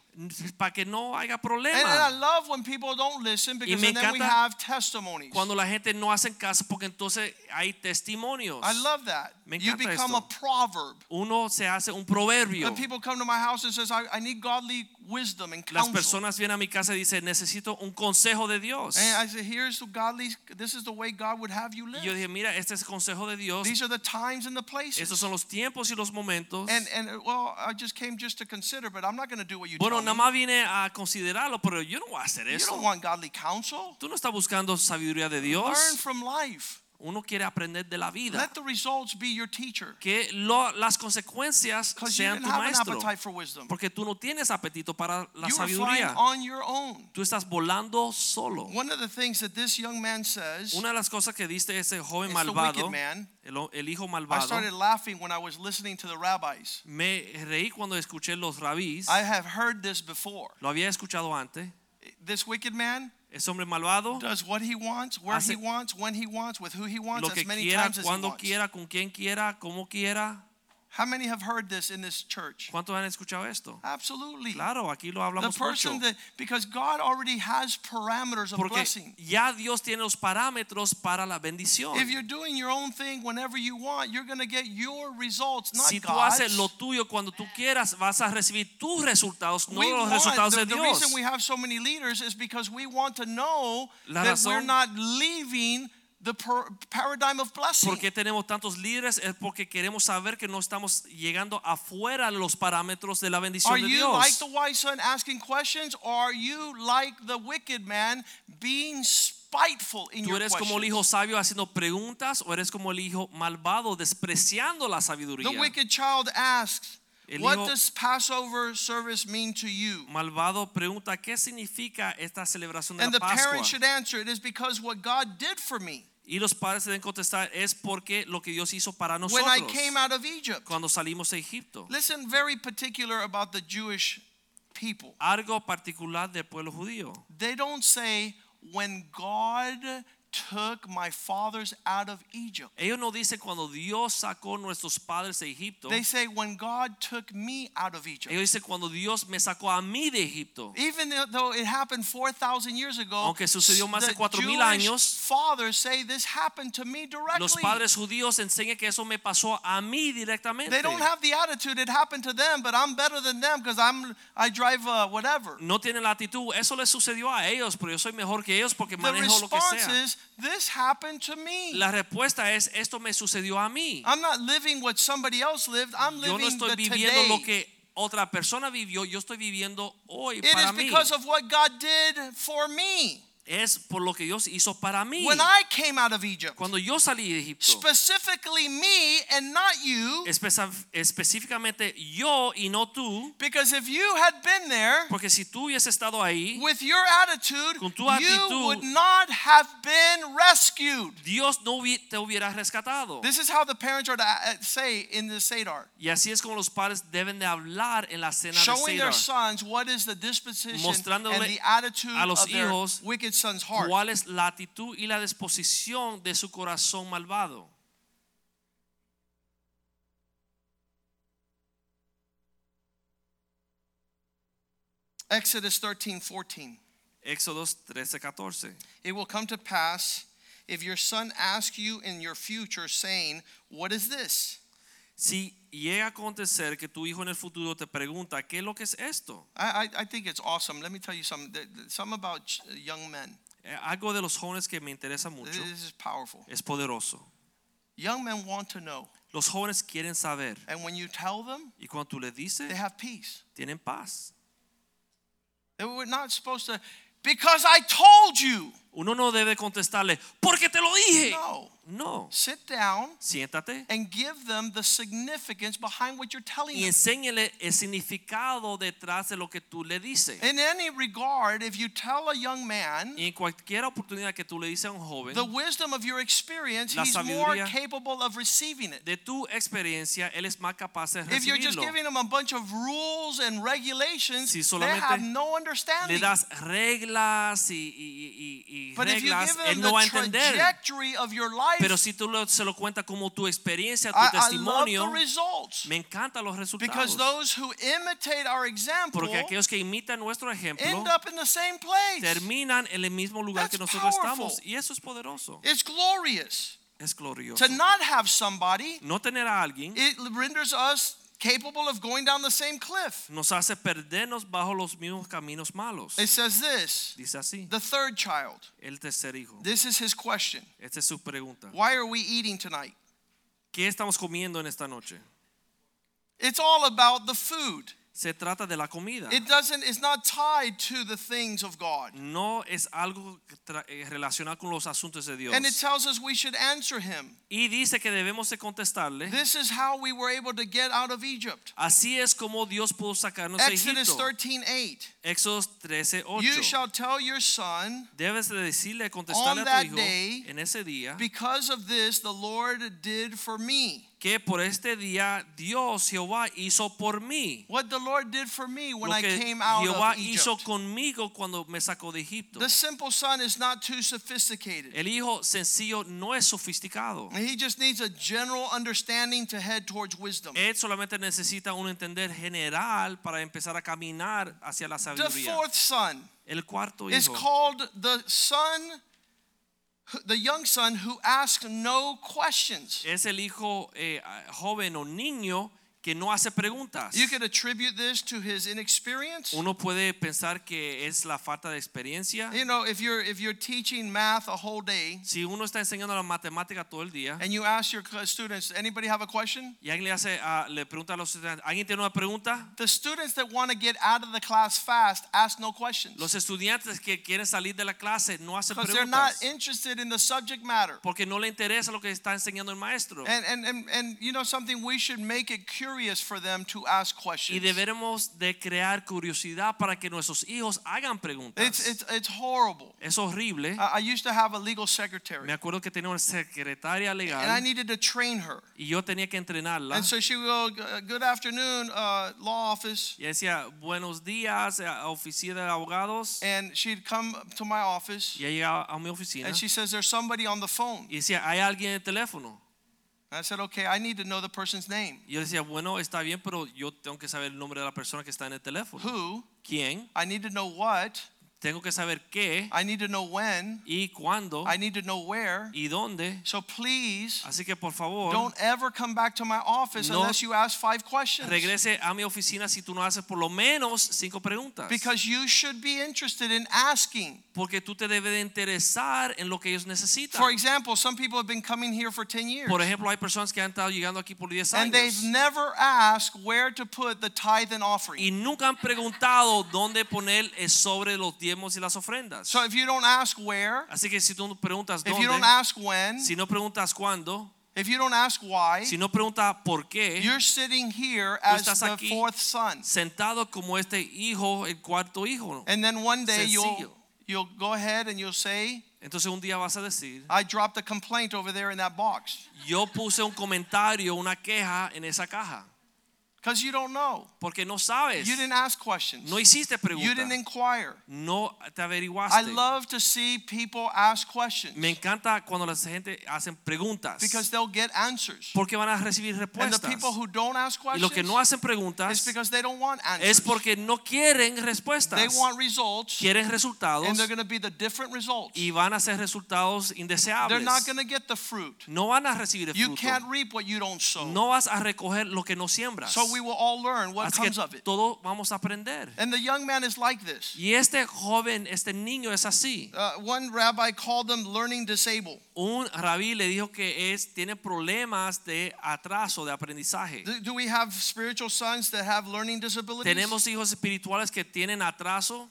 Para que no haya And, and I love when people don't listen because then we have testimonies. Cuando la gente no hace caso porque entonces hay testimonios. I love that. Me You become esto. a proverb. Uno se hace un proverbio. When people come to my house and says, I, I need godly wisdom and Las counsel. personas vienen a mi casa y dicen, necesito un consejo de Dios. And I say, here's the godly, this is the way God would have you Y yo live. dije, mira, este es el consejo de Dios. These are the times and the places. Estos son los tiempos y los momentos. And, and well, I just came just to consider, but I'm not going to do what you Bueno, tell nada más vine a considerarlo, pero yo no voy a hacer You eso. don't want godly counsel. Tú no estás buscando sabiduría de Learn Dios. from life. Uno quiere aprender de la vida. Let the results be your teacher. Que lo- las consecuencias sean tu maestro. Porque tú no tienes apetito para la You sabiduría. on your own. Tú estás volando solo. One of the things that this young man says, Una de las cosas que diste ese joven malvado, man. el, el hijo I malvado, started laughing when I was listening to the rabbis. me reí cuando escuché los rabís. I have heard this before. Lo había escuchado antes. This wicked man Ese hombre malvado, does what he wants, where he wants, when he wants, with who he wants, lo as many quiera, times as he cuando wants. quiera, con quien quiera, como quiera. How many have heard this in this church? ¿Cuántos han escuchado esto? Absolutely. Claro, aquí lo hablamos The person mucho. that because God already has parameters of Porque blessing. ya Dios tiene los parámetros para la bendición. If you're doing your own thing whenever you want, you're going to get your results, not Si tú God's. haces lo tuyo cuando tú quieras, vas a recibir tus resultados, no we los want, resultados the, de the reason we have so many leaders is because we want to know La that we're not leaving the paradigm of blessing. ¿Por qué tenemos tantos líderes? Es porque queremos saber que no estamos llegando afuera de los parámetros de la bendición Are de you like Dios. the wise son asking questions, or are you like the wicked man being spiteful in ¿Tú your eres como el hijo sabio haciendo preguntas o eres como el hijo malvado despreciando la sabiduría? The wicked child asks, El "What does Passover service mean to you?" Malvado pregunta, ¿qué significa esta celebración de And la the parent Pascua? should answer, "It is because what God did for me Y los padres deben contestar, es porque lo que Dios hizo para when I came out of Egypt." cuando salimos de Egipto. Listen, very particular about the Jewish people. Algo particular del pueblo judío. They don't say when God took my fathers out of Egypt. Ellos no dicen cuando Dios sacó nuestros padres de Egipto. They say when God took me out of Egypt. Ellos dicen cuando Dios me sacó a mí de Egipto. Even though it happened 4,000 years ago, Aunque sucedió más de the 4,000 Jewish años, fathers say this happened to me directly. Los padres judíos enseñan que eso me pasó a mí directamente. They don't have the attitude it happened to them, but I'm better than them because I'm I drive uh, whatever. No tienen la actitud, eso les sucedió a ellos, pero yo soy mejor que ellos porque manejo lo que sea. Is this happened to me. La respuesta es esto me sucedió a mí. I'm not living what somebody else lived. I'm Yo no living estoy the viviendo today. lo que otra persona vivió, yo estoy viviendo hoy It para is mí. because of what God did for me. Es por lo que Dios hizo para mí. When I came out of Egypt, Cuando yo salí de Egipto, specifically me and not you, espe- específicamente yo y no tú, because if you had been there porque si tú hubieses estado ahí, with your attitude, Con tu you actitud, would not have been rescued. Dios no te hubiera rescatado. This is how the parents are to uh, say in the Seder, Y así es como los padres deben de hablar en la cena de showing their Seder. sons what is the disposition and the attitude a los of their hijos wicked son's heart. ¿Cuál es la actitud y la disposición de su corazón malvado? Exodus 13, 14. Éxodos 13, 14. It will come to pass if your son asks you in your future, saying, What is this? Si llega a acontecer que tu hijo en el futuro te pregunta, ¿qué es lo que es esto? I, I, I think it's awesome. Let me tell you something. Th- th- Something about ch- young men. Eh, Algo de los jóvenes que me interesa mucho This is powerful. es poderoso. Young men want to know. Los jóvenes quieren saber And when you tell them, y cuando tú les they dices, have peace. tienen paz. They were not supposed to, because I told you. Uno no debe contestarle, porque te lo dije. No. No, Sit down siéntate and give them the significance behind what you're telling y them. enséñale el significado detrás de lo que tú le dices. In any regard, if you tell a young man en cualquier oportunidad que tú le dices a un joven, the wisdom of your experience, he's more capable of receiving it. de tu experiencia, él es más capaz de recibirlo. If you're just giving them a bunch of rules and regulations, Si they have no understanding. Le das reglas y, y- y- y- y But if you reglas, give él no va a the entender. trajectory of your life, Pero si tú lo- se lo cuentas como tu experiencia, tu I, I love the testimonio, results. me encantan los Because resultados. those who imitate our example Porque aquellos que imitan nuestro ejemplo end up in the same place. terminan en el mismo lugar que That's nosotros powerful. estamos. Y eso es poderoso. It's glorious. Es glorioso. To not have somebody, No tener a alguien it renders us capable of going down the same cliff. nos hace perdernos bajo los mismos caminos malos. It says this Dice así. the third child. El tercer hijo. This is his question Esta es su pregunta. Why are we eating tonight? ¿Qué estamos comiendo en esta noche? It's all about the food. Se trata de la comida. It doesn't, it's not tied to the things of God. No es algo eh, relacionado con los asuntos de Dios. And it tells us we should answer him. Y dice que debemos de contestarle. This is how we were able to get out of Egypt. Así es como Dios pudo sacarnos de Exodus Egipto. 13 8. Éxodo 13, 8. You shall tell your son, Debes de decirle, contestarle On a that tu hijo day, en ese día because of this the Lord did for me. que por este día Dios Jehová hizo por mí What the Lord did for me when I came out Jehová of hizo conmigo cuando me sacó de Egipto. The simple son is not too sophisticated. El hijo sencillo no es sofisticado. He just needs a general understanding to head towards wisdom. Él solamente necesita un entender general para empezar a caminar hacia la The sabiduría. fourth son El cuarto is hijo called the son, the young son who asks no questions. es el hijo eh, joven o niño que no hace preguntas. You could attribute this to his inexperience. Uno puede pensar que es la falta de experiencia. You know, if you're if you're teaching math a whole day Si uno está enseñando la matemática todo el día and you ask your students, anybody have a question? y alguien le hace a- le pregunta a los estudiantes, ¿alguien tiene una pregunta? The students that want to get out of the class fast ask no questions Los estudiantes que quieren salir de la clase no hacen because they're not preguntas interested in the subject matter. porque no le interesa lo que está enseñando el maestro. And, and, and, and you know something, we should make it curious for them to ask Y questions. deberemos de crear curiosidad para que nuestros hijos hagan preguntas. It's, it's, it's horrible. Es horrible. I, I used to have a legal secretary Me acuerdo que tenía una secretaria legal. and I needed to train her. y yo tenía que entrenarla. And so she would go, Good afternoon, uh, law office. Y decía, buenos días, eh, oficina de abogados. And she'd come to my office Y ella a mi oficina and she says, There's somebody on the phone. y decía, ¿hay alguien en el teléfono? I said, Okay, I need to know the person's name. Yo decía, bueno, está bien, pero yo tengo que saber el nombre de la persona que está en el teléfono. Who? ¿Quién? I need to know what. Tengo que saber qué I need to know when. y cuándo I need to know where. y dónde. So please Así que por favor, don't ever come back to my office No unless you ask five questions. regrese a mi oficina si tú no haces por lo menos cinco preguntas. Because you should be interested in asking. Porque tú te debes de interesar en lo que ellos necesitan. For example, some people have been coming here for 10 years Por ejemplo, hay personas que han estado llegando aquí por 10 and they've never asked where to put the tithe and offering. y nunca han preguntado dónde poner el sobre los diezmos y las ofrendas. So if you don't ask where, Así que si tú no preguntas if you don't dónde, ask when, si no preguntas cuándo, if you don't ask why, si no preguntas por qué, you're sitting here as estás the aquí. fourth son. sentado como este hijo, el cuarto hijo. And then one day you'll Sencillo. you'll go ahead and you'll say, Entonces un día vas a decir, I dropped a complaint over there in that box. yo puse un comentario, una queja en esa caja. Because you don't know. Porque no sabes. You didn't ask questions. No hiciste You didn't preguntas. inquire. No te I averiguaste. love to see people ask questions Me encanta cuando la gente hacen preguntas. because they'll get answers. Porque van a recibir And the respuestas. people who don't ask Y los que questions, no hacen it's preguntas because they don't want answers. es porque no quieren respuestas. They want results, Quieren resultados and they're going to be the different results. y van a ser resultados They're indeseables. not going to get the fruit. No van a recibir el You fruto. can't reap what you don't sow. No vas a recoger lo que no siembras. So we will all learn what Así comes que of it. todo vamos a aprender. And the young man is like this. Y este joven, este niño es así. Uh, one rabbi called them learning disabled. Un rabí le dijo que es tiene problemas de atraso de aprendizaje. Do, do we have spiritual sons that have learning disabilities? Tenemos hijos espirituales que tienen atraso,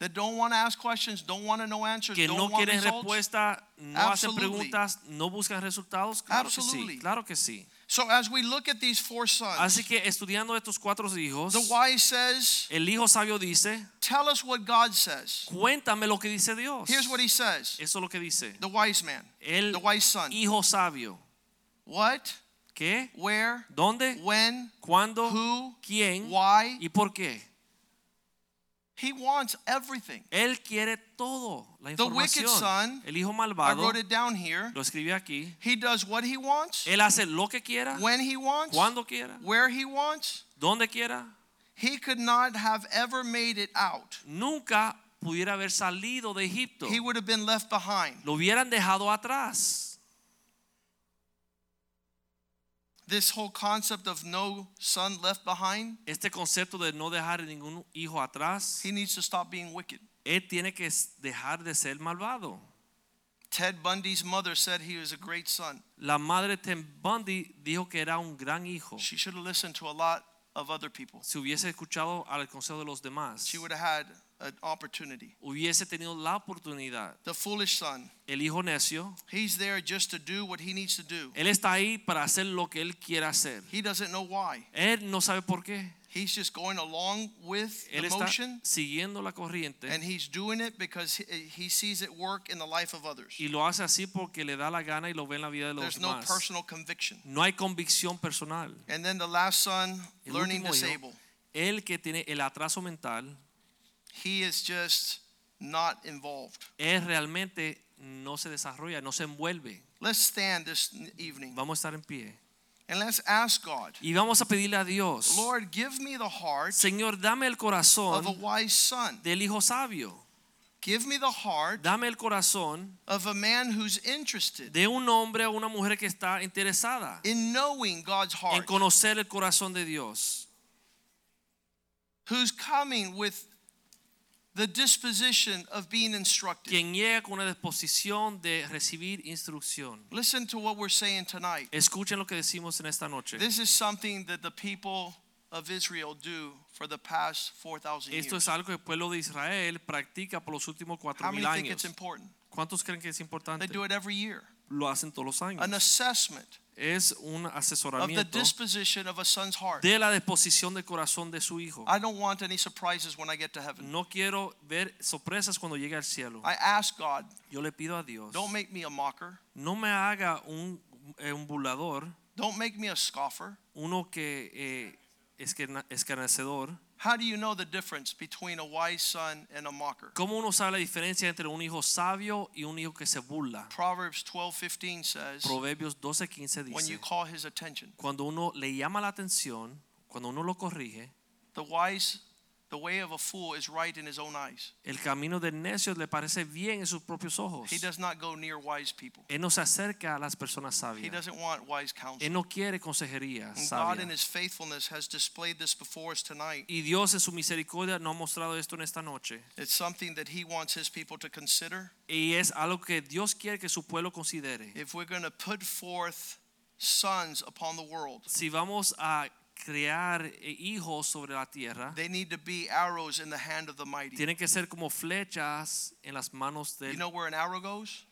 that don't want to ask questions, don't want to know answers, que don't no want quieren respuesta, no hacen Absolutely. preguntas, no buscan resultados. Claro que Absolutely. sí, claro que sí. So as we look at these four sons, Así que estudiando estos cuatro hijos, the wise says, el hijo sabio dice, tell us what God says. cuéntame lo que dice Dios. Here's what he says. Eso es lo que dice. The wise man, El the wise son. hijo sabio. What, ¿Qué? where, ¿Dónde? when, ¿Cuándo? who, ¿Quién? why. ¿Y por qué? He wants everything. Él quiere todo, la The wicked son, El hijo malvado, I wrote it down here. lo escribe aquí. He does what he wants, Él hace lo que quiera, when he wants, cuando quiera, where he wants. donde quiera. He could not have ever made it out. Nunca pudiera haber salido de Egipto. He would have been left behind. Lo hubieran dejado atrás. This whole concept of no son left behind, Este concepto de no dejar ningún hijo atrás, he needs to stop being wicked. él tiene que dejar de ser malvado. Ted Bundy's mother said he was a great son. La madre Ted Bundy dijo que era un gran hijo. She should have listened to a lot of other people. Si hubiese escuchado al consejo de los demás, She would have had an opportunity. hubiese tenido la oportunidad. The foolish son, El hijo necio, he's there just to do what he needs to do. él está ahí para hacer lo que él quiera hacer. He doesn't know why. Él no sabe por qué. He's just going along with Él the está motion siguiendo la corriente and he's doing it because he, sees it work in the life of others. y lo hace así porque le da la gana y lo ve en la vida de los There's no personal conviction. No hay convicción personal. And then the last son, El learning último hijo, disabled. Él que tiene el atraso mental, He is just not involved. él realmente no se desarrolla, no se envuelve. Let's stand this evening Vamos a estar en pie. and let's ask God, Y vamos a pedirle a Dios, Lord, give me the heart Señor, dame el of a wise son. del hijo sabio. Give me the heart Dame el corazón of a man who's interested de un hombre o una mujer que está interesada in knowing God's en heart, conocer el corazón de Dios. who's coming with the disposition of being instructed. Quien llega con una disposición de recibir instrucción. Listen to what we're saying tonight. Escuchen lo que decimos en esta noche. This is something that the people of Israel do for the past 4,000 Esto years. es algo que el pueblo de Israel practica por los últimos cuatro How many think it's important? ¿Cuántos creen que es importante? They do it every year. Lo hacen todos los años. An assessment Es un of the asesoramiento disposition of a son's heart. de la disposición del corazón de su hijo. I don't want any surprises when I get to heaven. No quiero ver sorpresas cuando llegue al cielo. I ask God, Yo le pido a Dios, don't make me a mocker. no me haga un, eh, un burlador, Don't make me a scoffer. uno que eh, es escarnecedor. How do you know the difference between a wise son and a mocker? ¿Cómo uno sabe la diferencia entre un hijo sabio y un hijo que se burla? Proverbs 12:15 says, Proverbios 12:15 when you call his attention, cuando uno le llama la atención, cuando uno lo corrige, the wise the way of a fool is right in his own eyes. el camino del necio le parece bien en sus propios ojos. He does not go near wise people. Él no se acerca a las personas sabias. He doesn't want wise counsel. Él no quiere consejería And God in his faithfulness has displayed this before us tonight. Y Dios en su misericordia nos ha mostrado esto en esta noche. It's something that he wants his people to consider. Y es algo que Dios quiere que su pueblo considere. If we're going to put forth sons upon the world, Si vamos a crear eh, hijos sobre la tierra, they need to be arrows in the hand of the mighty. tienen que ser como flechas en las manos You del, know where an arrow goes?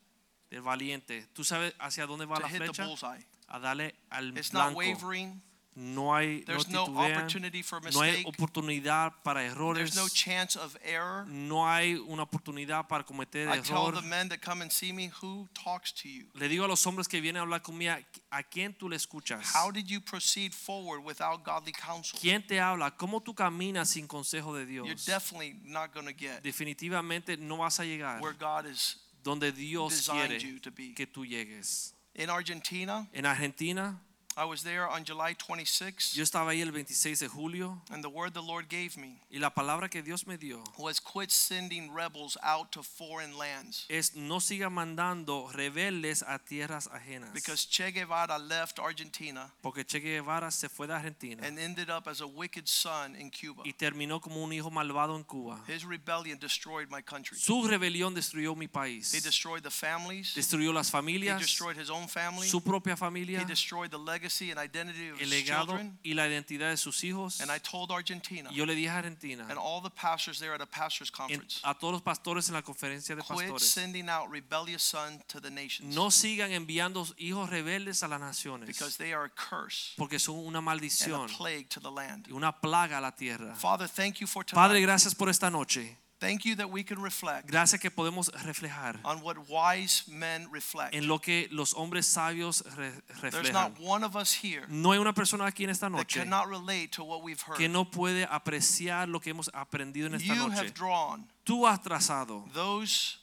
del valiente. ¿Tú sabes hacia dónde va To la hit the flecha? bullseye. A darle al It's not blanco. wavering. No hay There's no opportunity for no hay oportunidad para errores, There's no chance of error. no hay una oportunidad para cometer I tell error. the men that come and see me, who talks to you? Le digo a los hombres que vienen a hablar conmigo, ¿a quién tú le escuchas? How did you proceed forward without godly counsel? ¿Quién te habla? ¿Cómo tú caminas sin consejo de You're Dios? definitely not going to get Definitivamente no vas a llegar where God is. donde Dios quiere you to be. que tú llegues. In Argentina, En Argentina, I was there on July 26, yo estaba ahí el 26 de julio and the word the Lord gave me y la palabra que Dios me dio was quit sending rebels out to foreign lands. es no siga mandando rebeldes a tierras ajenas. Because Che Guevara left Argentina Porque Che Guevara se fue de Argentina and ended up as a wicked son in Cuba. y terminó como un hijo malvado en Cuba. His rebellion destroyed my country. Su rebelión destruyó mi país. He destroyed the families. Destruyó las familias. He destroyed his own family. su propia familia. He destroyed the legacy and identity of el his legado children. y la identidad de sus hijos. And I told Argentina Y yo le dije a Argentina, and all the pastors there at a pastors en- conference, a todos los pastores en la conferencia de quit pastores, sending out rebellious sons to the nations no sigan enviando hijos rebeldes a las naciones, because they are a curse porque son una and maldición a plague to the land. y una plaga a la tierra. Father, thank you for Padre, tonight. gracias por esta noche. Thank you that we can reflect Gracias que podemos reflejar on what wise men reflect. en lo que los hombres sabios re- There's reflejan. not one of us here No hay una persona aquí en esta that noche cannot relate to what we've que no puede apreciar lo que hemos aprendido en esta You noche. have drawn Tú has trazado, those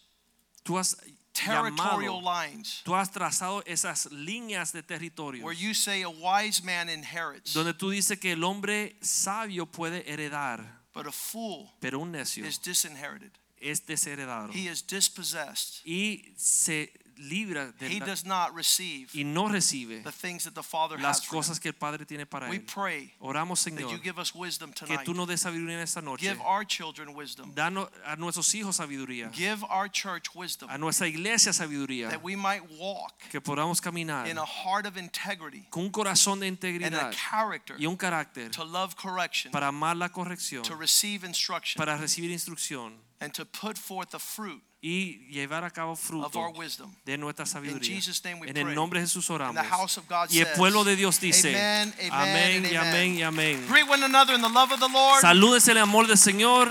tú has territorial llamado, lines tú has trazado esas líneas de territorio where you say a wise man inherits, donde tú dices que el hombre sabio puede heredar, but a fool pero un necio is disinherited. es desheredado He is dispossessed. y se libra de He la- does not receive y no recibe the things that the Father has las for him. cosas que el Padre tiene para We él. pray Oramos, that you give us wisdom que tonight. tú nos des sabiduría en esta noche. Give our children wisdom. Danos a nuestros hijos sabiduría, Give our church wisdom a nuestra iglesia sabiduría, that we might walk que podamos caminar in a heart of integrity con un corazón de and a integridad character y un carácter to love correction, para amar la corrección, to receive instruction, para recibir instrucción and to put forth the fruit y llevar a cabo of fruto our wisdom. de nuestra sabiduría. Jesus' name we En el pray. nombre de Jesús And oramos. the house of God Y el says, pueblo de Dios dice, Amen, amen, amén and y amen. amén y amén. Greet one another in the love of the Lord. Salúdense el amor del Señor.